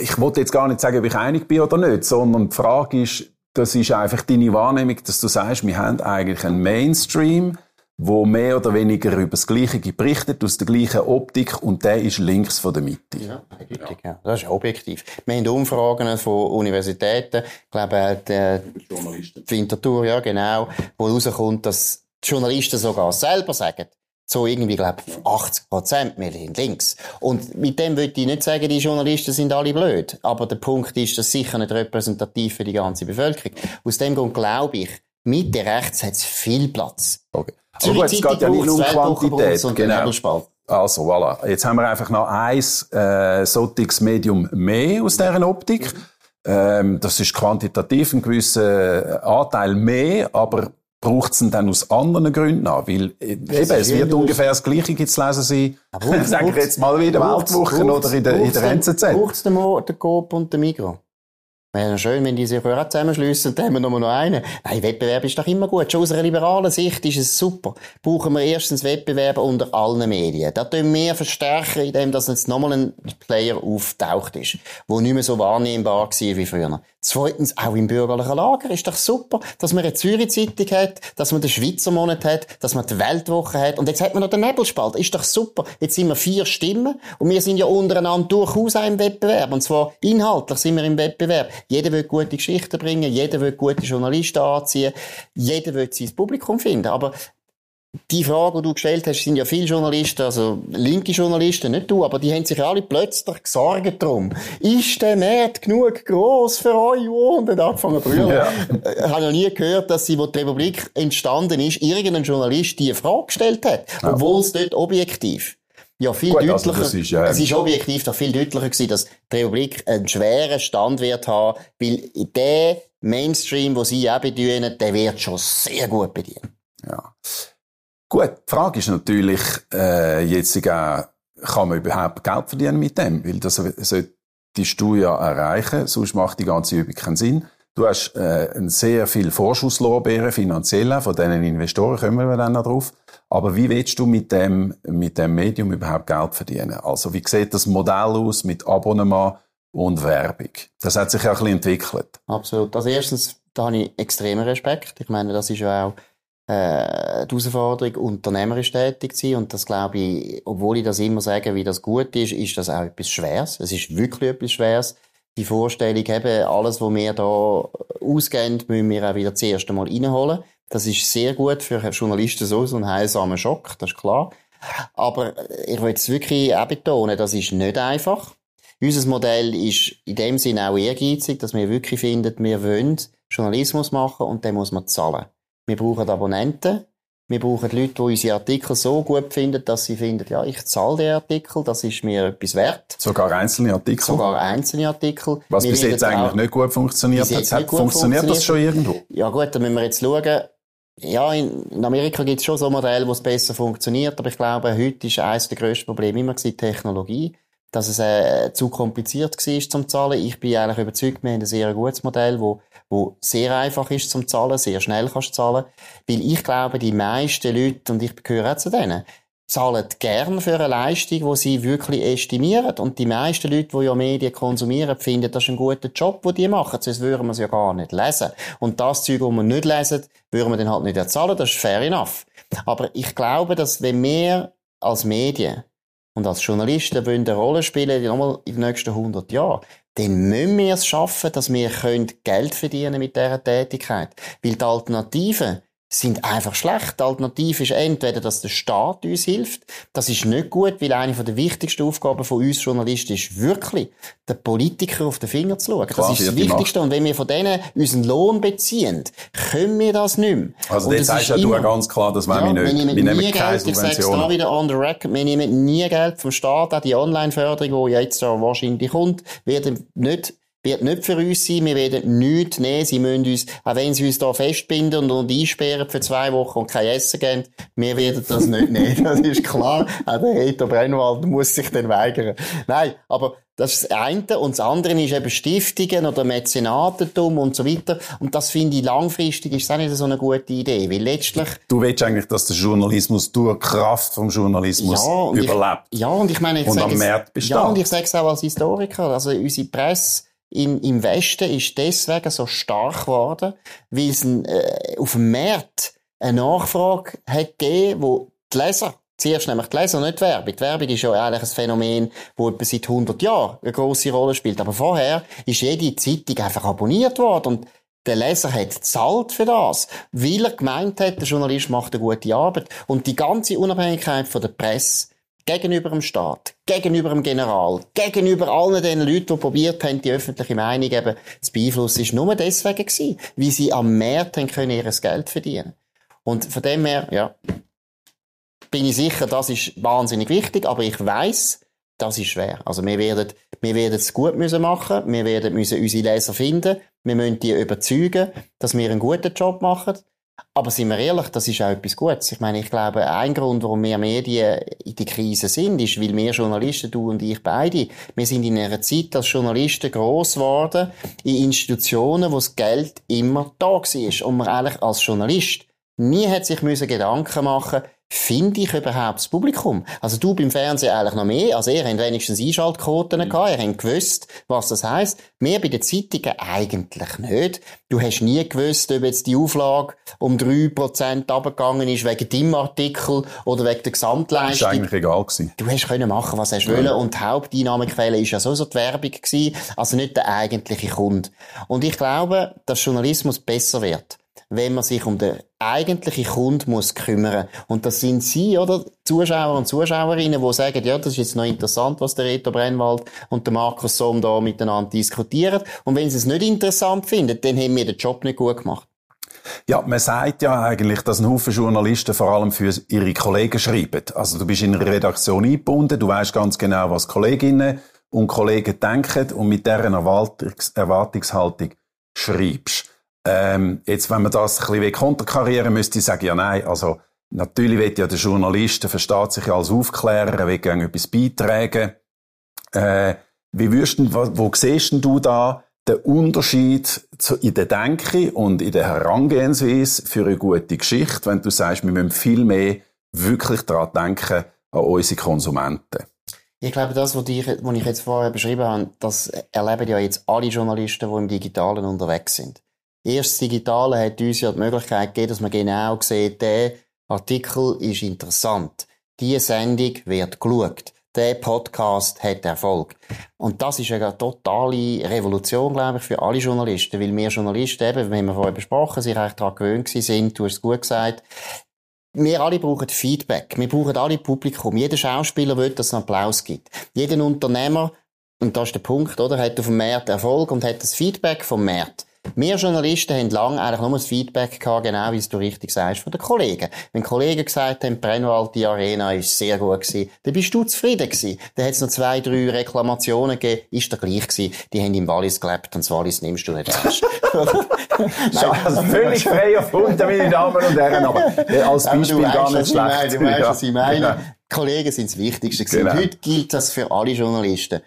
ich wollte jetzt gar nicht sagen, ob ich einig bin oder nicht, sondern die Frage ist, das ist einfach deine Wahrnehmung, dass du sagst, wir haben eigentlich einen Mainstream, wo mehr oder weniger über das Gleiche berichtet, aus der gleichen Optik, und der ist links von der Mitte. Ja, eindeutig, ja. Das ist objektiv. Wir haben Umfragen von Universitäten, ich glaube, die, Journalisten. Winterthur, ja, genau, wo rauskommt, dass die Journalisten sogar selber sagen, so irgendwie, glaube 80 Prozent, wir sind links. Und mit dem würde ich nicht sagen, die Journalisten sind alle blöd. Aber der Punkt ist, das sicher nicht repräsentativ für die ganze Bevölkerung. Aus dem Grund glaube ich, Mitte rechts hat es viel Platz. Okay. Aber es geht ja nicht um Quantität. Genau. Also, voilà. Jetzt haben wir einfach noch ein äh, solches Medium mehr aus dieser Optik. Ähm, das ist quantitativ ein gewisser Anteil mehr, aber braucht es dann aus anderen Gründen an? Weil äh, eben, es wird ungefähr das Gleiche zu lesen sein, [LAUGHS] sage ich jetzt mal wieder Weltwochen oder in der, in der NZZ. Braucht es den, den Coop und den Migros? Wäre schön, wenn die sich auch zusammenschliessen, dann haben wir nur noch einen. Nein, Wettbewerb ist doch immer gut. Schon aus einer liberalen Sicht ist es super. Brauchen wir erstens Wettbewerb unter allen Medien. Da tun wir verstärken, indem dass jetzt nochmal ein Player auftaucht ist, wo nicht mehr so wahrnehmbar war wie früher. Zweitens, auch im bürgerlichen Lager ist doch super, dass man eine Zürich-Zeitung hat, dass man den Schweizer Monat hat, dass man die Weltwoche hat. Und jetzt hat man noch den Nebelspalt. Ist doch super. Jetzt sind wir vier Stimmen und wir sind ja untereinander durchaus auch im Wettbewerb. Und zwar inhaltlich sind wir im Wettbewerb. Jeder will gute Geschichten bringen, jeder will gute Journalisten anziehen, jeder will sein Publikum finden. Aber die Frage, die du gestellt hast, sind ja viele Journalisten, also linke Journalisten, nicht du, aber die haben sich alle plötzlich gesorgt darum. Ist der Markt genug gross für euch? Und dann angefangen zu brüllen. Ja. Ich habe noch nie gehört, dass sie, wo die Republik entstanden ist, irgendein Journalist die Frage gestellt hat. Obwohl es dort objektiv ja, viel Gut, deutlicher. Also ist, ja, es ist objektiv doch viel deutlicher gewesen, dass die Republik einen schweren Stand wird haben, weil der Mainstream, wo sie auch bedienen, der wird schon sehr gut bedienen. Ja. Gut, die Frage ist natürlich, äh, jetzt auch, kann man überhaupt Geld verdienen mit dem? Weil das solltest du ja erreichen, sonst macht die ganze Übung keinen Sinn. Du hast äh, sehr viel Vorschusslorbeeren, finanziell, von diesen Investoren kommen wir dann noch drauf. Aber wie willst du mit dem, mit dem Medium überhaupt Geld verdienen? Also wie sieht das Modell aus mit Abonnement und Werbung? Das hat sich ja ein bisschen entwickelt. Absolut. Also erstens, da habe ich extremen Respekt. Ich meine, das ist ja auch äh, die Herausforderung, unternehmerisch tätig zu sein. Und das glaube ich, obwohl ich das immer sage, wie das gut ist, ist das auch etwas Schweres. Es ist wirklich etwas Schweres. Die Vorstellung, eben, alles, was wir da ausgeben, müssen wir auch wieder das erste Mal reinholen. Das ist sehr gut für Journalisten so, so ein heilsamer Schock, das ist klar. Aber ich will es wirklich auch betonen, das ist nicht einfach. Unser Modell ist in dem Sinne auch ehrgeizig, dass wir wirklich finden, wir wollen Journalismus machen und dann muss man zahlen. Wir brauchen Abonnenten. Wir brauchen Leute, die unsere Artikel so gut finden, dass sie finden, ja, ich zahle den Artikel, das ist mir etwas wert. Sogar einzelne Artikel? Sogar einzelne Artikel. Was wir bis jetzt eigentlich nicht gut funktioniert hat. Funktioniert funktioniert das schon irgendwo? Ja gut, dann müssen wir jetzt schauen. Ja, in Amerika gibt es schon so Modelle, wo es besser funktioniert, aber ich glaube, heute ist eines der grössten Probleme immer die Technologie dass es äh, zu kompliziert war zum Zahlen. Ich bin eigentlich überzeugt, wir haben ein sehr gutes Modell, wo, wo sehr einfach ist zum Zahlen, sehr schnell kannst zahlen. Weil ich glaube, die meisten Leute, und ich gehöre auch zu denen, zahlen gern für eine Leistung, die sie wirklich estimieren. Und die meisten Leute, die ja Medien konsumieren, finden, das ist ein guter Job, den die machen. Sonst würden wir es ja gar nicht lesen. Und das Zeug, das wir nicht lesen, würden wir dann halt nicht zahlen. Das ist fair enough. Aber ich glaube, dass wenn wir als Medien und als Journalisten eine Rolle spielen, nochmal in den nächsten 100 Jahren, dann müssen wir es schaffen, dass wir Geld verdienen mit dieser Tätigkeit. Weil die Alternative, sind einfach schlecht. Die Alternative ist entweder, dass der Staat uns hilft. Das ist nicht gut, weil eine der wichtigsten Aufgaben von uns Journalisten ist wirklich, den Politiker auf den Finger zu schauen. Klar, das ist das Wichtigste. Und wenn wir von denen unseren Lohn beziehen, können wir das nicht mehr. Also jetzt sagst ja du ganz klar, das wollen ja, wir nicht. Wir nehmen, wir nehmen keine Geld, ich sage es da wieder on the record, wir nehmen nie Geld vom Staat. Auch die Online-Förderung, die jetzt da wahrscheinlich kommt, wird nicht wird nicht für uns sein. Wir werden nichts nehmen. Sie müssen uns, auch wenn sie uns da festbinden und, einsperren für zwei Wochen und kein Essen geben, wir werden das nicht [LAUGHS] nehmen. Das ist klar. Auch der Reto Brennwald muss sich dann weigern. Nein, aber das ist das eine. Und das andere ist eben Stiftungen oder Mäzenatentum und so weiter. Und das finde ich langfristig ist auch nicht so eine gute Idee, weil letztlich... Du willst eigentlich, dass der Journalismus durch Kraft vom Journalismus ja, überlebt. Ich, ja, und ich meine... Ich und am Markt besteht. Ja, und ich sage es auch als Historiker. Also unsere Presse im, im Westen ist deswegen so stark geworden, weil es ein, äh, auf dem Markt eine Nachfrage hat gegeben, wo die Leser, zuerst nämlich die Leser, nicht die Werbung. Die Werbung ist ja eigentlich ein Phänomen, das etwa seit 100 Jahren eine grosse Rolle spielt. Aber vorher ist jede Zeitung einfach abonniert worden und der Leser hat zahlt für das, weil er gemeint hat, der Journalist macht eine gute Arbeit. Und die ganze Unabhängigkeit von der Presse gegenüber dem Staat, gegenüber dem General, gegenüber allen den Leuten, die probiert haben, die öffentliche Meinung eben zu beeinflussen, ist nur deswegen gewesen, wie sie am Markt haben können ihr Geld verdienen. Und von dem her, ja, bin ich sicher, das ist wahnsinnig wichtig, aber ich weiß, das ist schwer. Also wir werden, wir werden es gut müssen machen, wir werden müssen unsere Leser finden, wir müssen die überzeugen, dass wir einen guten Job machen Aber sind wir ehrlich, das ist auch etwas Gutes. Ich meine, ich glaube, ein Grund, warum wir Medien in die Krise sind, ist, weil wir Journalisten, du und ich beide, wir sind in einer Zeit als Journalisten gross geworden, in Institutionen, wo das Geld immer da war. Und man eigentlich als Journalist nie hat sich müssen Gedanken machen finde ich überhaupt das Publikum? Also du beim Fernsehen eigentlich noch mehr, also ihr habt wenigstens Einschaltquoten mhm. gehabt, ihr habt gewusst, was das heisst. Mehr bei den Zeitungen eigentlich nicht. Du hast nie gewusst, ob jetzt die Auflage um 3% abgegangen ist wegen deinem Artikel oder wegen der Gesamtleistung. Das war eigentlich egal gewesen. Du hast können machen, was hast ja. wollen und die Haupteinnahmequelle ist ja sowieso die Werbung gewesen, also nicht der eigentliche Kunde. Und ich glaube, dass Journalismus besser wird wenn man sich um den eigentlichen Kunden muss kümmern. Und das sind Sie, oder? Zuschauer und Zuschauerinnen, die sagen, ja, das ist jetzt noch interessant, was der Reto Brennwald und der Markus Somm da miteinander diskutieren. Und wenn Sie es nicht interessant finden, dann haben wir den Job nicht gut gemacht. Ja, man sagt ja eigentlich, dass ein Haufen Journalisten vor allem für ihre Kollegen schreiben. Also du bist in eine Redaktion eingebunden, du weißt ganz genau, was Kolleginnen und Kollegen denken und mit deren Erwartungs Erwartungshaltung schreibst. Ähm, jetzt, wenn man das ein bisschen konterkarieren müsste ich sagen, ja nein, also natürlich wird ja der Journalist, der versteht sich ja als Aufklärer, er will gerne etwas beitragen. Äh, wie würdest du, wo, wo siehst du da den Unterschied zu, in der Denke und in der Herangehensweise für eine gute Geschichte, wenn du sagst, wir müssen viel mehr wirklich daran denken, an unsere Konsumenten? Ich glaube, das, was ich, was ich jetzt vorher beschrieben habe, das erleben ja jetzt alle Journalisten, die im Digitalen unterwegs sind. Erst Digitale hat uns ja die Möglichkeit gegeben, dass man genau sieht, der Artikel ist interessant. Diese Sendung wird geschaut. Der Podcast hat Erfolg. Und das ist eine totale Revolution, glaube ich, für alle Journalisten. Weil wir Journalisten eben, wie wir vorher besprochen, sich eigentlich daran gewöhnt sind, du hast es gut gesagt, wir alle brauchen Feedback. Wir brauchen alle Publikum. Jeder Schauspieler will, dass es einen Applaus gibt. Jeder Unternehmer, und das ist der Punkt, oder, hat auf dem Markt Erfolg und hat das Feedback vom Markt. Wir Journalisten haben lange eigentlich nur das Feedback gehabt, genau wie es du richtig sagst, von den Kollegen. Wenn Kollegen gesagt haben, Brennwald, die Arena ist sehr gut gewesen, dann bist du zufrieden gewesen. Dann hat es noch zwei, drei Reklamationen gegeben, ist der gleich gewesen. Die haben im Wallis gelebt und das Wallis nimmst du nicht ernst. also [LAUGHS] [LAUGHS] völlig frei erfunden, meine Damen und Herren, aber als Beispiel gar nicht schlecht. Du weißt, was ich meine. Kollegen sind das Wichtigste Genau. Heute gilt das für alle Journalisten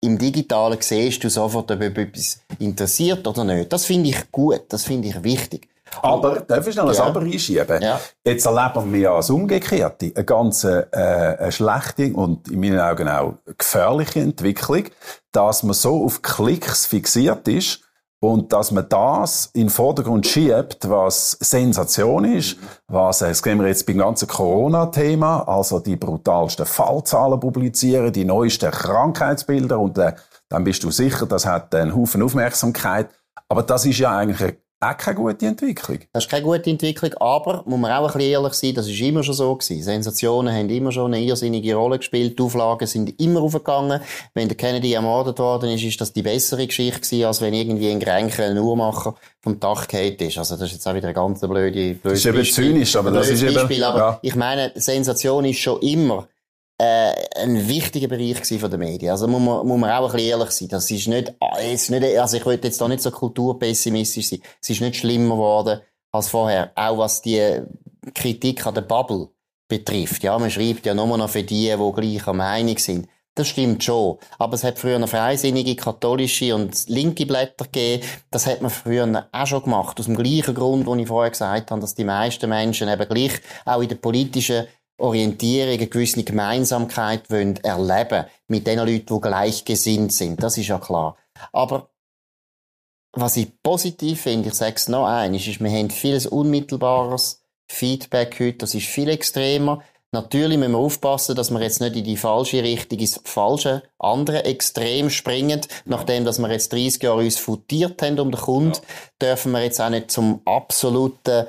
im Digitalen siehst du sofort, ob etwas interessiert oder nicht. Das finde ich gut, das finde ich wichtig. Aber, darf ich noch ein ja. Aber einschieben? Ja. Jetzt erleben wir ja als Umgekehrte eine ganz äh, eine schlechte und in meinen Augen auch gefährliche Entwicklung, dass man so auf Klicks fixiert ist, und dass man das in den Vordergrund schiebt, was Sensation ist, was, das sehen wir jetzt beim ganzen Corona-Thema, also die brutalsten Fallzahlen publizieren, die neuesten Krankheitsbilder und äh, dann bist du sicher, das hat einen Haufen Aufmerksamkeit. Aber das ist ja eigentlich auch keine gute Entwicklung. Das ist keine gute Entwicklung, aber, muss man auch ein bisschen ehrlich sein, das ist immer schon so gewesen. Sensationen haben immer schon eine irrsinnige Rolle gespielt, die Auflagen sind immer aufgegangen. Wenn der Kennedy ermordet worden ist, ist das die bessere Geschichte gewesen, als wenn irgendwie ein Grenke, ein Uhrmacher vom Dach gefallen ist. Also das ist jetzt auch wieder ein ganz blöde, blöde Das ist eben zynisch, aber das ist Beispiel, eben... Aber ja. ich meine, Sensation ist schon immer äh, ein wichtiger Bereich von der Medien. Also muss man, muss man auch ein bisschen ehrlich sein. Das ist nicht, ist nicht, also ich wollte jetzt da nicht so kulturpessimistisch sein. Es ist nicht schlimmer geworden als vorher. Auch was die Kritik an der Bubble betrifft. Ja, man schreibt ja nur noch für die, die gleicher Meinung sind. Das stimmt schon. Aber es hat früher freisinnige, katholische und linke Blätter gegeben. Das hat man früher auch schon gemacht. Aus dem gleichen Grund, den ich vorher gesagt habe, dass die meisten Menschen eben gleich auch in der politischen Orientierung, eine gewisse Gemeinsamkeit wollen erleben mit den Leuten, die gleichgesinnt sind. Das ist ja klar. Aber was ich positiv finde, ich sage es noch eins, ist, wir haben vieles unmittelbares Feedback heute, das ist viel extremer. Natürlich müssen wir aufpassen, dass wir jetzt nicht in die falsche Richtung, ins falsche andere Extrem springen. Nachdem, dass wir jetzt 30 Jahre uns futiert haben um den Kunden, ja. dürfen wir jetzt auch nicht zum absoluten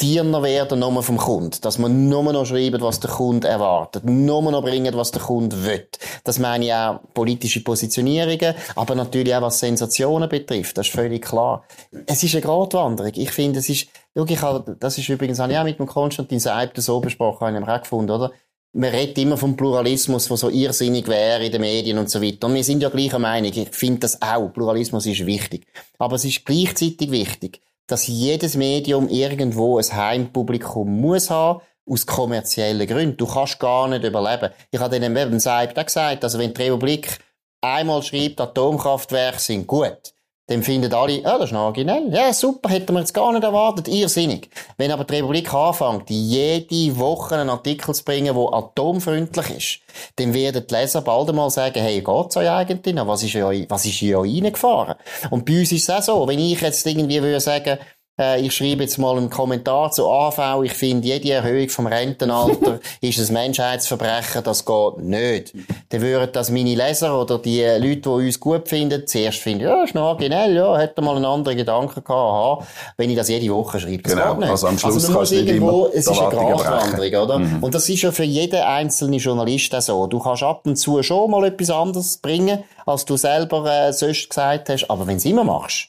Diener werden nur vom Kunden. Dass man nur noch schreiben, was der Kunde erwartet. Nur noch bringen, was der Kunde will. Das meine ich auch politische Positionierungen, aber natürlich auch was Sensationen betrifft. Das ist völlig klar. Es ist eine Gratwanderung. Ich finde, es ist, schau, ich habe, das ist übrigens, auch mit dem Konstantin Seib so besprochen, habe ich auch gefunden, oder? man redet immer vom Pluralismus, der so irrsinnig wäre in den Medien und so weiter. Und wir sind ja gleicher Meinung. Ich finde das auch. Pluralismus ist wichtig. Aber es ist gleichzeitig wichtig, dass jedes Medium irgendwo ein Heimpublikum muss haben, aus kommerziellen Gründen. Du kannst gar nicht überleben. Ich habe denen eben Seib gesagt, also wenn die Republik einmal schreibt, Atomkraftwerke sind gut, dann finden alle, ja, das ist originell. Ja, super, hätten wir jetzt gar nicht erwartet. Irrsinnig. Wenn aber die Republik anfängt, jede Woche einen Artikel zu bringen, der atomfreundlich ist, dann werden die Leser bald einmal sagen, hey, geht's euch eigentlich noch? Was ist ja, was ist ja reingefahren? Und bei uns ist es auch so. Wenn ich jetzt irgendwie würde sagen, ich schreibe jetzt mal einen Kommentar zu AV. Ich finde, jede Erhöhung vom Rentenalter [LAUGHS] ist ein Menschheitsverbrechen. Das geht nicht. Dann würden das meine Leser oder die Leute, die uns gut finden, zuerst finden, ja, ist noch originell, ja, hätte mal einen anderen Gedanken gehabt, aha, wenn ich das jede Woche schreibe. Das genau. geht nicht. Also am Schluss also man muss irgendwo, es ist eine Gratwanderung, oder? Mhm. Und das ist ja für jeden einzelnen Journalist auch so. Du kannst ab und zu schon mal etwas anderes bringen, als du selber äh, sonst gesagt hast. Aber wenn du es immer machst,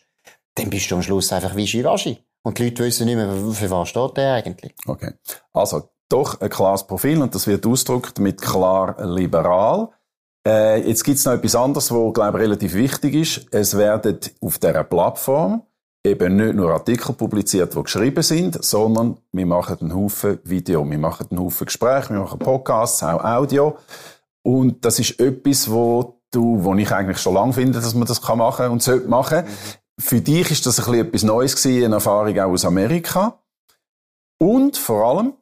dann bist du am Schluss einfach wischiwaschi. Und die Leute wissen nicht mehr, für was steht der eigentlich. Okay. Also, doch ein klares Profil und das wird ausgedrückt mit klar liberal. Äh, jetzt gibt's noch etwas anderes, was, glaube ich, relativ wichtig ist. Es werden auf dieser Plattform eben nicht nur Artikel publiziert, die geschrieben sind, sondern wir machen einen Haufen Video, wir machen einen Haufen Gespräche, wir machen Podcasts, auch Audio. Und das ist etwas, wo du, wo ich eigentlich schon lange finde, dass man das machen kann und sollte machen. Mhm. Für dich ist das ein bisschen etwas Neues gewesen, eine Erfahrung auch aus Amerika. Und vor allem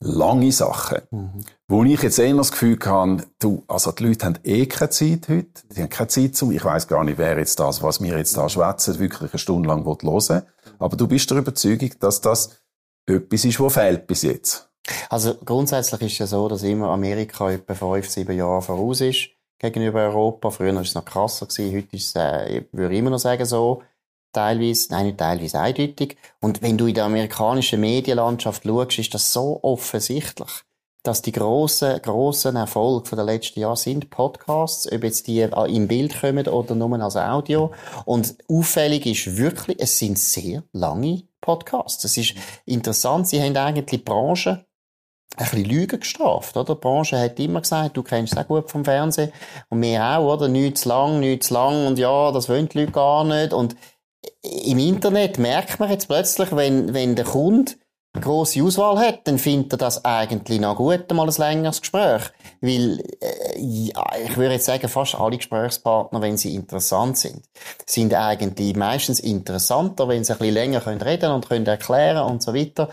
lange Sachen. Mhm. Wo ich jetzt eher das Gefühl habe, du, also die Leute haben eh keine Zeit heute. Die haben keine Zeit zum, ich weiß gar nicht, wer jetzt das, was wir jetzt da schwätzen, wirklich eine Stunde lang hören Aber du bist der Überzeugung, dass das etwas ist, was fehlt bis jetzt. Also grundsätzlich ist es ja so, dass immer Amerika etwa fünf, sieben Jahre voraus ist gegenüber Europa. Früher war es noch krasser gewesen, heute ist es, äh, ich würde immer noch sagen so, teilweise, nein, nicht teilweise eindeutig. Und wenn du in der amerikanischen Medienlandschaft schaust, ist das so offensichtlich, dass die grossen, grossen Erfolge der letzten Jahre sind Podcasts, ob jetzt die äh, im Bild kommen oder nur als Audio. Und auffällig ist wirklich, es sind sehr lange Podcasts. Es ist interessant, sie haben eigentlich die Branche ein bisschen Lügen gestraft, oder? Die Branche hat immer gesagt, du kennst es auch gut vom Fernsehen. Und wir auch, oder? Nicht zu lang, nicht zu lang. Und ja, das wollen die Leute gar nicht. Und im Internet merkt man jetzt plötzlich, wenn, wenn der Kunde eine grosse Auswahl hat, dann findet er das eigentlich noch gut, mal ein längeres Gespräch. Weil, äh, ich würde jetzt sagen, fast alle Gesprächspartner, wenn sie interessant sind, sind eigentlich meistens interessanter, wenn sie ein bisschen länger können reden und können erklären und so weiter,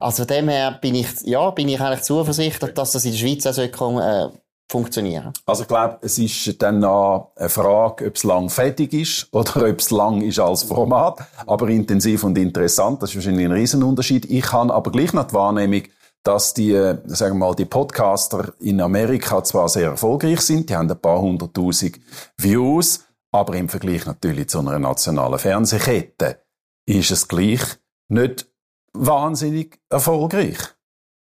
also dem her bin ich, ja, bin ich eigentlich zuversichtlich, dass das in der Schweiz auch so, äh, funktionieren. Also ich glaube, es ist dann noch eine Frage, ob es lang fertig ist [LAUGHS] oder ob es lang ist als Format. Aber intensiv und interessant, das ist wahrscheinlich ein Riesenunterschied. Ich habe aber gleich noch die Wahrnehmung, dass die, sagen wir mal, die Podcaster in Amerika zwar sehr erfolgreich sind, die haben ein paar hunderttausend Views, aber im Vergleich natürlich zu einer nationalen Fernsehkette ist es gleich nicht wahnsinnig erfolgreich.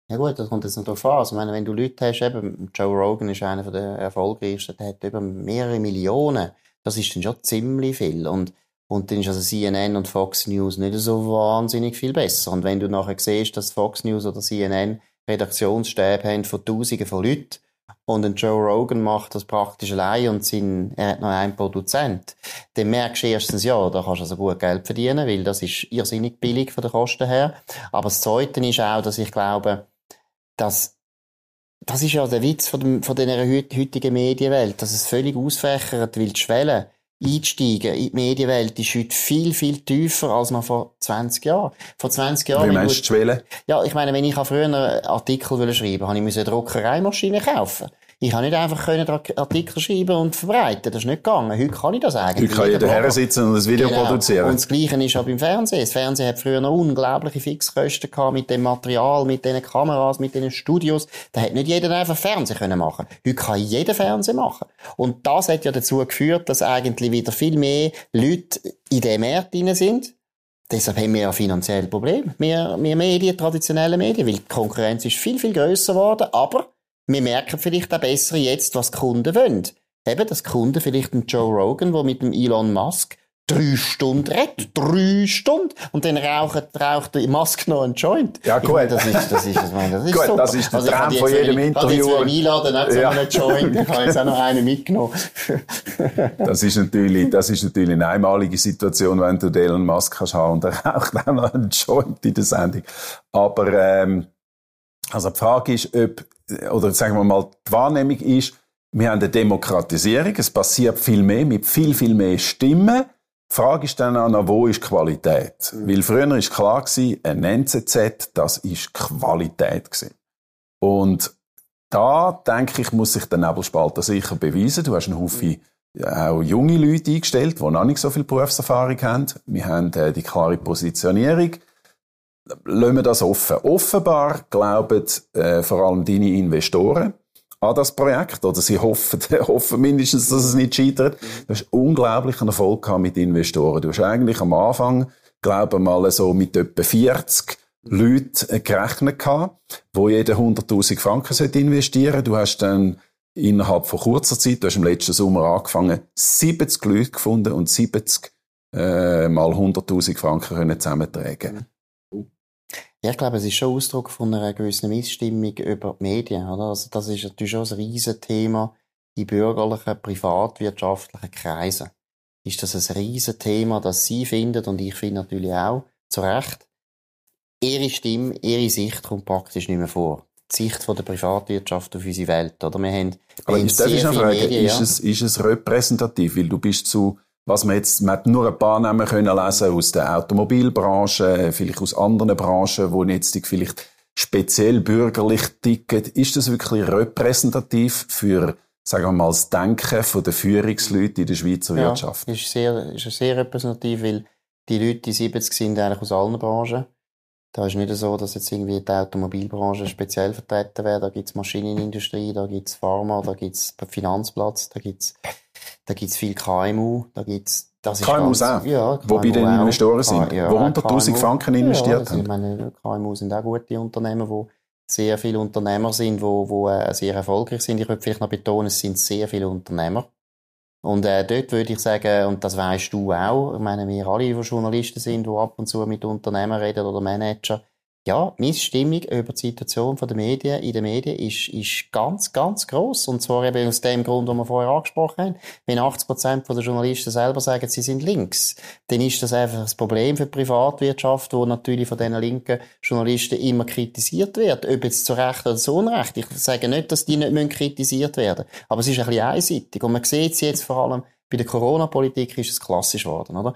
Ja gut, das kommt jetzt noch darauf an. Also, meine, wenn du Leute hast, eben, Joe Rogan ist einer der erfolgreichsten, der hat über mehrere Millionen. Das ist dann schon ziemlich viel. Und, und dann ist also CNN und Fox News nicht so wahnsinnig viel besser. Und wenn du nachher siehst, dass Fox News oder CNN Redaktionsstäbe haben von Tausenden von Leuten, und ein Joe Rogan macht das praktisch allein und sein, er hat noch einen Produzent, dann merkst du erstens, ja, da kannst du also gut Geld verdienen, weil das ist irrsinnig billig von den Kosten her. Aber das Zweite ist auch, dass ich glaube, dass das ist ja der Witz von, dem, von dieser heutigen Medienwelt, dass es völlig ausfächert, weil die Schwelle einsteigen in die Medienwelt ist heute viel, viel tiefer als noch vor 20 Jahren. Vor 20 Jahren... Wie meinst du die Schwelle? Ja, ich meine, wenn ich früher einen Artikel schreiben wollte, habe ich eine Druckereimaschine kaufen ich kann nicht einfach können Artikel schreiben und verbreiten. Das ist nicht gegangen. Heute kann ich das eigentlich. Heute kann jeder her sitzen und ein Video genau. produzieren. Und das Gleiche ist auch beim Fernsehen. Das Fernsehen hat früher noch unglaubliche Fixkosten gehabt mit dem Material, mit den Kameras, mit den Studios. Da hat nicht jeder einfach Fernsehen können machen. Heute kann jeder Fernsehen machen. Und das hat ja dazu geführt, dass eigentlich wieder viel mehr Leute in dem Markt drin sind. Deshalb haben wir ja finanziell Probleme. Wir, wir Medien, traditionelle Medien, weil die Konkurrenz ist viel, viel grösser geworden, aber wir merken vielleicht auch besser jetzt, was die Kunden wollen. Eben, dass die Kunden vielleicht einen Joe Rogan, der mit dem Elon Musk drei Stunden redet. Drei Stunden. Und dann raucht, raucht die Maske noch einen Joint. Ja, gut. Meine, das ist, das ist, das, meine, das ist [LAUGHS] gut, super. das ist der also, Traum von jedem Interview. Ich kann einladen, nicht so ja. einen Joint. Ich habe jetzt auch noch einen mitgenommen. [LAUGHS] das ist natürlich, das ist natürlich eine einmalige Situation, wenn du Elon Musk haben und er raucht auch noch einen Joint in der Sendung. Aber, ähm, also die Frage ist, ob, oder sagen wir mal, die Wahrnehmung ist, wir haben eine Demokratisierung, es passiert viel mehr, mit viel, viel mehr Stimmen. Die Frage ist dann auch, wo ist Qualität? Mhm. Weil früher ist klar gewesen, ein NZZ, das ist Qualität gewesen. Und da, denke ich, muss sich der Nebelspalter sicher beweisen. Du hast einen Haufen auch junge Leute eingestellt, die noch nicht so viel Berufserfahrung haben. Wir haben äh, die klare Positionierung. Lassen wir das offen. Offenbar glauben äh, vor allem deine Investoren, an das Projekt, oder sie hoffen, [LAUGHS] hoffen mindestens, dass es nicht scheitert. Du hast unglaublichen Erfolg gehabt mit Investoren. Du hast eigentlich am Anfang, glaube mal, so mit etwa 40 Leuten gerechnet gehabt, wo jeder 100.000 Franken investieren. Du hast dann innerhalb von kurzer Zeit, du hast im letzten Sommer angefangen, 70 Leute gefunden und 70 äh, mal 100.000 Franken können zusammentragen. Ja, ich glaube, es ist schon Ausdruck von einer gewissen Missstimmung über die Medien, oder? Also, das ist natürlich schon ein Riesenthema in bürgerlichen, privatwirtschaftlichen Kreisen. Ist das ein Riesenthema, das Sie finden und ich finde natürlich auch, zu Recht, Ihre Stimme, Ihre Sicht kommt praktisch nicht mehr vor. Die Sicht von der Privatwirtschaft auf unsere Welt, oder? Wir haben, Aber ist, das ist eine Frage, Medien, ist, ja. es, ist es repräsentativ? Weil du bist zu was man jetzt, man hat nur ein paar Namen können lesen aus der Automobilbranche, vielleicht aus anderen Branchen, wo jetzt vielleicht speziell bürgerlich ticken. Ist das wirklich repräsentativ für, sagen wir mal, das Denken von der Führungsleute in der Schweizer ja, Wirtschaft? ist sehr, ist sehr repräsentativ, weil die Leute, die 70 sind, eigentlich aus allen Branchen. Da ist nicht so, dass jetzt irgendwie die Automobilbranche speziell vertreten wird. Da gibt's Maschinenindustrie, da gibt's Pharma, da gibt's Finanzplatz, da gibt's da gibt's viel KMU, da gibt's das KMUs ganz, auch, ja, wo bei den Investoren sind, ja, wo 100'000 Franken investiert ja, haben. Ich meine, KMU sind auch gute Unternehmen, wo sehr viele Unternehmer sind, wo, wo äh, sehr erfolgreich sind. Ich würde vielleicht noch betonen, es sind sehr viele Unternehmer. Und äh, dort würde ich sagen, und das weißt du auch, ich meine, wir alle, die Journalisten sind, die ab und zu mit Unternehmern reden oder Manager, ja, Missstimmung über die Situation der Medien in den Medien ist, ist ganz, ganz groß Und zwar eben aus dem Grund, den wir vorher angesprochen haben. Wenn 80 Prozent der Journalisten selber sagen, sie sind links, dann ist das einfach ein Problem für die Privatwirtschaft, wo natürlich von diesen linken Journalisten immer kritisiert wird. Ob jetzt zu Recht oder zu Unrecht. Ich sage nicht, dass die nicht kritisiert werden müssen. Aber es ist ein bisschen einseitig. Und man sieht es jetzt vor allem bei der Corona-Politik ist es klassisch geworden, oder?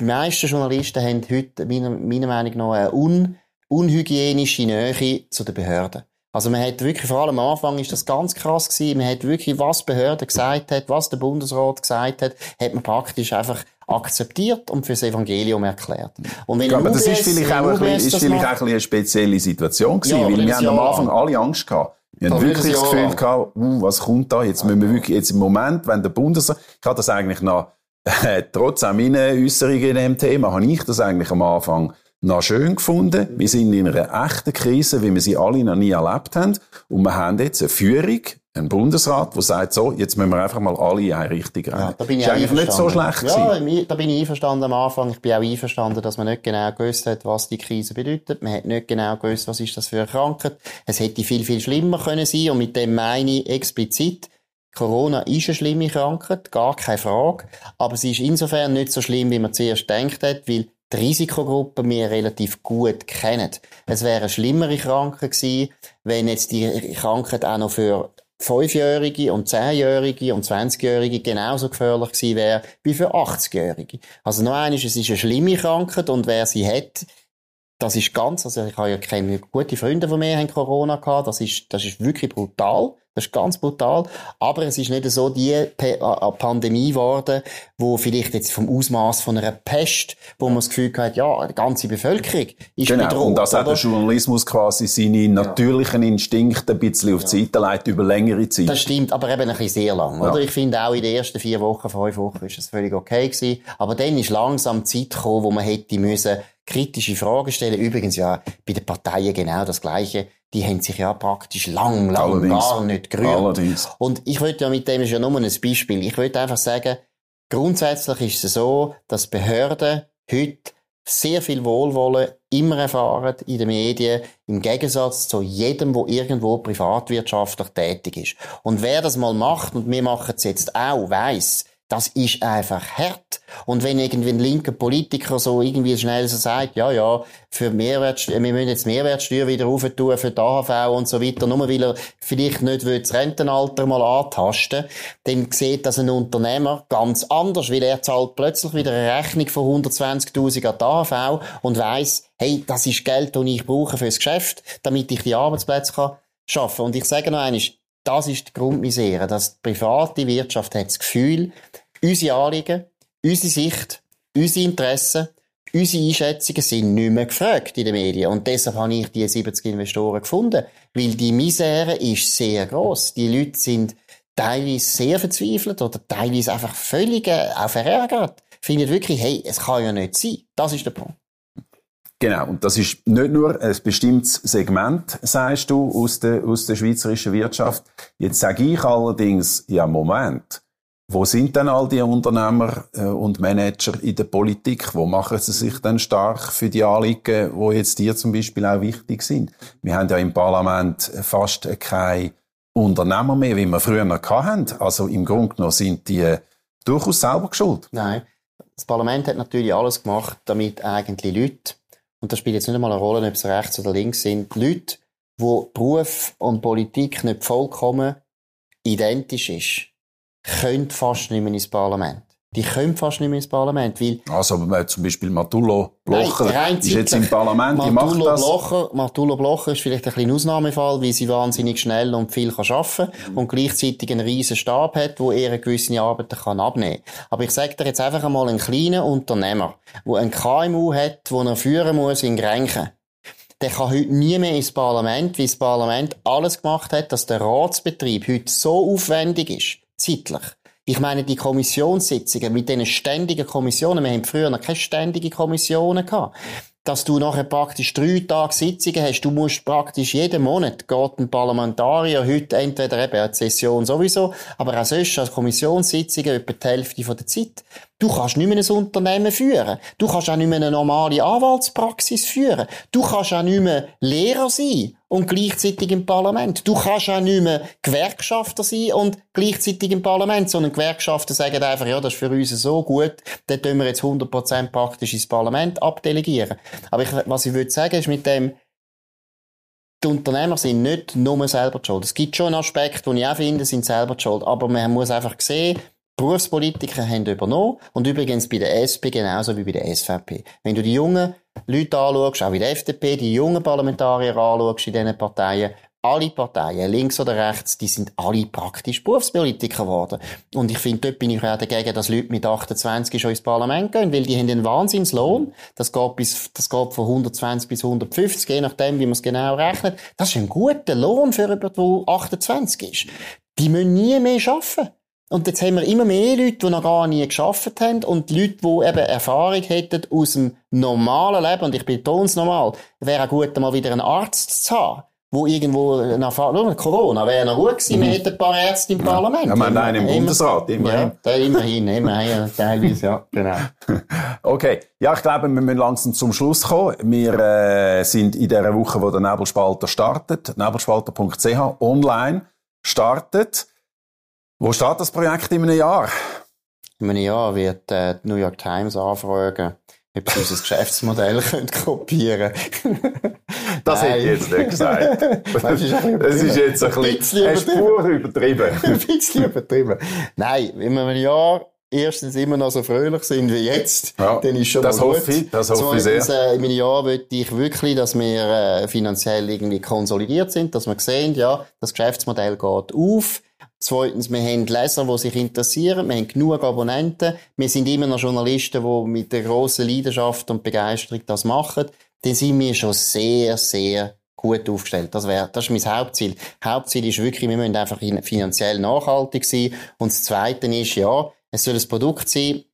Die meisten Journalisten haben heute, meiner, meiner Meinung nach, eine un unhygienische Nähe zu den Behörden. Also man hat wirklich, vor allem am Anfang ist das ganz krass gewesen, man hat wirklich, was die Behörde gesagt hat, was der Bundesrat gesagt hat, hat man praktisch einfach akzeptiert und fürs Evangelium erklärt. Und wenn aber das ist vielleicht auch, ein bisschen, ist vielleicht auch ein eine spezielle Situation gewesen, ja, weil wir haben am Anfang alle Angst gehabt. Wir haben wirklich das Gefühl gehabt, uh, was kommt da? Jetzt müssen wir wirklich, jetzt im Moment, wenn der Bundesrat, ich habe das eigentlich noch, [LAUGHS] trotz auch meiner Äußerungen in dem Thema, habe ich das eigentlich am Anfang noch schön gefunden. Wir sind in einer echten Krise, wie wir sie alle noch nie erlebt haben. Und wir haben jetzt eine Führung, einen Bundesrat, der sagt, so, jetzt müssen wir einfach mal alle in eine Richtung rein. Ja, da bin ich ist eigentlich nicht so schlecht Ja, gewesen. da bin ich einverstanden am Anfang. Ich bin auch einverstanden, dass man nicht genau gewusst hat, was die Krise bedeutet. Man hat nicht genau gewusst, was ist das für eine Krankheit. Es hätte viel, viel schlimmer können sein. Und mit dem meine ich explizit, Corona ist eine schlimme Krankheit, gar keine Frage. Aber sie ist insofern nicht so schlimm, wie man zuerst denkt hat, weil die Risikogruppen wir relativ gut kennen. Es wäre eine schlimmere Krankheit gewesen, wenn jetzt die Krankheit auch noch für Fünfjährige und Zehnjährige und Zwanzigjährige genauso gefährlich gewesen wäre wie für 80-Jährige. Also noch eines, es ist eine schlimme Krankheit und wer sie hat, das ist ganz, also ich habe ja keine gute Freunde von mir haben Corona gehabt, das ist, das ist wirklich brutal. Das ist ganz brutal. Aber es ist nicht so die Pandemie geworden, wo vielleicht jetzt vom Ausmaß von einer Pest, wo man das Gefühl hat, ja, die ganze Bevölkerung ist genau. bedroht. Und das hat der Journalismus quasi seine natürlichen Instinkte ein bisschen auf die Seite leitet über längere Zeit. Das stimmt, aber eben ein bisschen sehr lang, ja. oder? Ich finde auch in den ersten vier Wochen, fünf Wochen ist das völlig okay gewesen. Aber dann ist langsam die Zeit gekommen, wo man hätte müssen kritische Fragen stellen. Übrigens ja bei den Parteien genau das Gleiche die haben sich ja praktisch lang, lang Allerdings. gar nicht gerührt. Allerdings. Und ich wollte ja mit dem ist ja nur ein Beispiel. Ich wollte einfach sagen, Grundsätzlich ist es so, dass Behörden heute sehr viel Wohlwollen immer erfahren in den Medien, im Gegensatz zu jedem, wo irgendwo privatwirtschaftlich tätig ist. Und wer das mal macht, und wir machen es jetzt auch, weiß, das ist einfach hart. Und wenn irgendwie ein linker Politiker so irgendwie schnell so sagt, ja, ja, für Mehrwertsteuer, wir müssen jetzt Mehrwertsteuer wieder tun für die AHV und so weiter, nur weil er vielleicht nicht will, das Rentenalter mal antasten, dann sieht das ein Unternehmer ganz anders, weil er zahlt plötzlich wieder eine Rechnung von 120.000 an die AHV und weiss, hey, das ist Geld, das ich brauche fürs Geschäft, damit ich die Arbeitsplätze kann schaffen. Und ich sage noch einmal, das ist die Grundmisere, dass die private Wirtschaft hat das Gefühl, unsere Anliegen, unsere Sicht, unsere Interessen, unsere Einschätzungen sind nicht mehr gefragt in den Medien. Und deshalb habe ich die 70 Investoren gefunden. Weil die Misere ist sehr groß. Die Leute sind teilweise sehr verzweifelt oder teilweise einfach völlig äh, auch verärgert. Finden wirklich, hey, es kann ja nicht sein. Das ist der Punkt. Genau, und das ist nicht nur ein bestimmtes Segment, sagst du, aus der, aus der schweizerischen Wirtschaft. Jetzt sage ich allerdings, ja, Moment, wo sind denn all die Unternehmer äh, und Manager in der Politik? Wo machen sie sich denn stark für die Anliegen, wo jetzt dir zum Beispiel auch wichtig sind? Wir haben ja im Parlament fast keine Unternehmer mehr, wie wir früher noch hatten. Also im Grunde genommen sind die durchaus selber geschuld. Nein. Das Parlament hat natürlich alles gemacht, damit eigentlich Leute und das spielt jetzt nicht einmal eine Rolle, ob sie rechts oder links sind, Leute, wo Beruf und Politik nicht vollkommen identisch ist, können fast nicht mehr ins Parlament. Die können fast nicht mehr ins Parlament, weil... Also zum Beispiel Matullo Blocher Nein, ist jetzt im Parlament, Matullo die macht das. Blocher, Matullo Blocher ist vielleicht ein bisschen Ausnahmefall, weil sie wahnsinnig schnell und viel kann arbeiten kann und gleichzeitig einen riesen Stab hat, wo er gewisse Arbeiten kann abnehmen kann. Aber ich sage dir jetzt einfach einmal einen kleinen Unternehmer, der ein KMU hat, wo er führen muss in Grenchen der kann heute nie mehr ins Parlament, weil das Parlament alles gemacht hat, dass der Ratsbetrieb heute so aufwendig ist, zeitlich, ich meine, die Kommissionssitzungen mit diesen ständigen Kommissionen, wir haben früher noch keine ständigen Kommissionen gehabt, dass du nachher praktisch drei Tage Sitzungen hast. Du musst praktisch jeden Monat geht ein Parlamentarier heute entweder eben eine Session sowieso, aber auch sonst als Kommissionssitzungen etwa die Hälfte von der Zeit. Du kannst nicht mehr ein Unternehmen führen. Du kannst auch nicht mehr eine normale Anwaltspraxis führen. Du kannst auch nicht mehr Lehrer sein und gleichzeitig im Parlament. Du kannst auch nicht mehr Gewerkschafter sein und gleichzeitig im Parlament, sondern Gewerkschafter sagen einfach, ja, das ist für uns so gut, dann tun wir jetzt 100% praktisch ins Parlament abdelegieren. Aber ich, was ich würde sagen, ist mit dem, die Unternehmer sind nicht nur selber schuld. Es gibt schon einen Aspekt, den ich auch finde, sind selber schuld. Aber man muss einfach sehen, Berufspolitiker haben übernommen. Und übrigens bei der SP genauso wie bei der SVP. Wenn du die jungen Leute anschaust, auch wie der FDP, die jungen Parlamentarier anschaust in diesen Parteien, alle Parteien, links oder rechts, die sind alle praktisch Berufspolitiker geworden. Und ich finde, dort bin ich auch dagegen, dass Leute mit 28 schon ins Parlament gehen, weil die haben einen Wahnsinnslohn. Das geht bis, das geht von 120 bis 150, je nachdem, wie man es genau rechnet. Das ist ein guter Lohn für jemanden, der 28 ist. Die müssen nie mehr arbeiten. Und jetzt haben wir immer mehr Leute, die noch gar nie geschafft haben und Leute, die eben Erfahrung hätten aus dem normalen Leben. Und ich betone es nochmal, wäre auch gut, mal wieder einen Arzt zu haben wo irgendwo eine Erfahrung, Corona wäre noch gut gewesen, mhm. wir hätten ein paar Ärzte im ja. Parlament. Ja, man, nein, im Bundesrat, immerhin. Ja, immerhin, immerhin, teilweise, ja, genau. [LAUGHS] okay. Ja, ich glaube, wir müssen langsam zum Schluss kommen. Wir äh, sind in dieser Woche, wo der Nebelspalter startet, nebelspalter.ch online startet. Wo steht das Projekt in einem Jahr? In einem Jahr wird äh, die New York Times anfragen, ob sie unser Geschäftsmodell [LAUGHS] kopieren können. Das hätte ich jetzt nicht gesagt. [LAUGHS] das ist, das ist jetzt ein bisschen, ein bisschen übertrieben. [LAUGHS] ein bisschen übertrieben. Nein, in einem Jahr erstens immer noch so fröhlich sind wie jetzt, ja, dann ist schon das mal gut. Ich, das hoffe ich sehr. Äh, in meinem Jahr möchte ich wirklich, dass wir äh, finanziell irgendwie konsolidiert sind, dass wir sehen, ja, das Geschäftsmodell geht auf, Zweitens, wir haben Leser, die sich interessieren, wir haben genug Abonnenten, wir sind immer noch Journalisten, die mit der grossen Leidenschaft und Begeisterung das machen. Dann sind wir schon sehr, sehr gut aufgestellt. Das wäre, das ist mein Hauptziel. Hauptziel ist wirklich, wir müssen einfach finanziell nachhaltig sein. Und das Zweite ist, ja, es soll ein Produkt sein,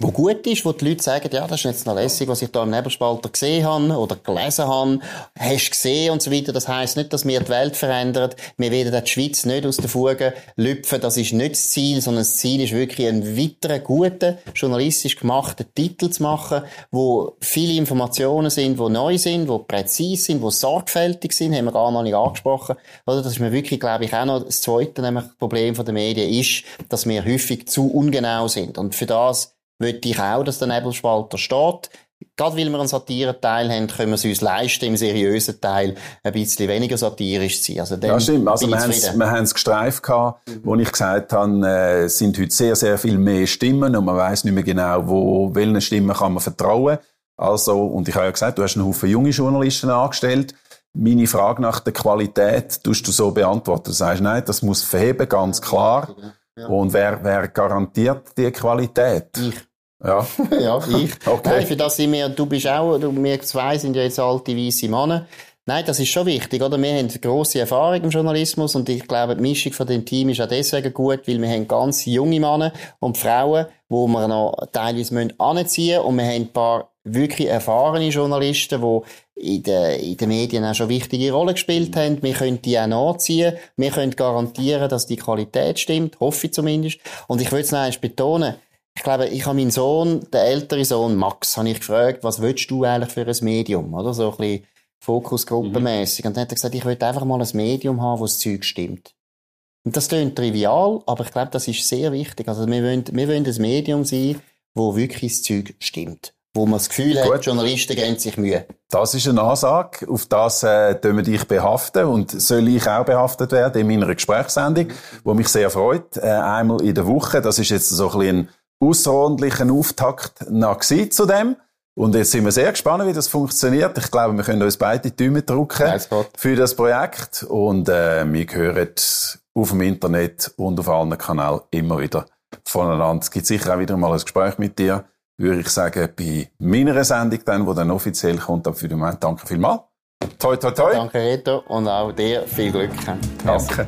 wo gut ist, wo die Leute sagen, ja, das ist jetzt noch lässig, was ich da im Nebelspalter gesehen habe oder gelesen habe, hast gesehen und so weiter. Das heisst nicht, dass wir die Welt verändern. Wir werden die Schweiz nicht aus den Fugen lüpfen. Das ist nicht das Ziel, sondern das Ziel ist wirklich einen weiteren, guten, journalistisch gemachten Titel zu machen, wo viele Informationen sind, wo neu sind, wo präzise sind, wo sorgfältig sind, haben wir gar noch nicht angesprochen. Oder das ist mir wirklich, glaube ich, auch noch das zweite nämlich Problem der Medien ist, dass wir häufig zu ungenau sind. Und für das möchte ich auch, dass der Nebelspalter steht. Gerade weil wir einen Satireteil haben, können wir es uns leisten, im seriösen Teil ein bisschen weniger satirisch zu sein. Also ja, stimmt. Also wir haben es gestreift gehabt, mhm. wo ich gesagt habe, äh, es sind heute sehr, sehr viel mehr Stimmen und man weiß nicht mehr genau, wo, welchen Stimmen kann man vertrauen. Also, und ich habe ja gesagt, du hast einen Haufen junge Journalisten angestellt. Meine Frage nach der Qualität tust du so beantworten. Du sagst, nein, das muss verheben, ganz klar. Ja. Und wer, wer garantiert die Qualität? Ich. Ja. [LAUGHS] ja, [LAUGHS] ich. Okay. Nein, für das sind wir, du bist auch, du, wir zwei sind ja jetzt alte, weisse Männer. Nein, das ist schon wichtig, oder? Wir haben grosse Erfahrung im Journalismus und ich glaube, die Mischung von dem Team ist auch deswegen gut, weil wir haben ganz junge Männer und Frauen, wo wir noch teilweise anziehen müssen und wir haben ein paar wirklich erfahrene Journalisten, die in den, in den Medien auch schon wichtige Rollen gespielt haben. Wir können die auch nachziehen. Wir können garantieren, dass die Qualität stimmt. Hoffe ich zumindest. Und ich will es noch einmal betonen. Ich glaube, ich habe meinen Sohn, den älteren Sohn Max, habe ich gefragt, was willst du eigentlich für ein Medium? Oder so ein bisschen fokusgruppenmäßig. Mhm. Und dann hat er gesagt, ich will einfach mal ein Medium haben, wo das Zeug stimmt. Und das klingt trivial, aber ich glaube, das ist sehr wichtig. Also wir wollen, wir wollen ein Medium sein, wo wirklich das Zeug stimmt wo man das Gefühl Gut. hat, Journalisten geben sich Mühe. Das ist eine Ansage, auf das äh, wir dich behaften und soll ich auch behaftet werden in meiner Gesprächssendung, wo mich sehr freut, äh, einmal in der Woche. Das ist jetzt so ein, bisschen ein außerordentlicher Auftakt nach zu dem. Und jetzt sind wir sehr gespannt, wie das funktioniert. Ich glaube, wir können uns beide die Daumen drücken für das Projekt. Und äh, wir hören auf dem Internet und auf allen Kanälen immer wieder voneinander. Es gibt sicher auch wieder mal ein Gespräch mit dir würde ich sagen, bei meiner Sendung dann, wo dann offiziell kommt. Aber für den Moment danke vielmals. Toi, toi, toi. Danke, Reto. Und auch dir viel Glück. Danke.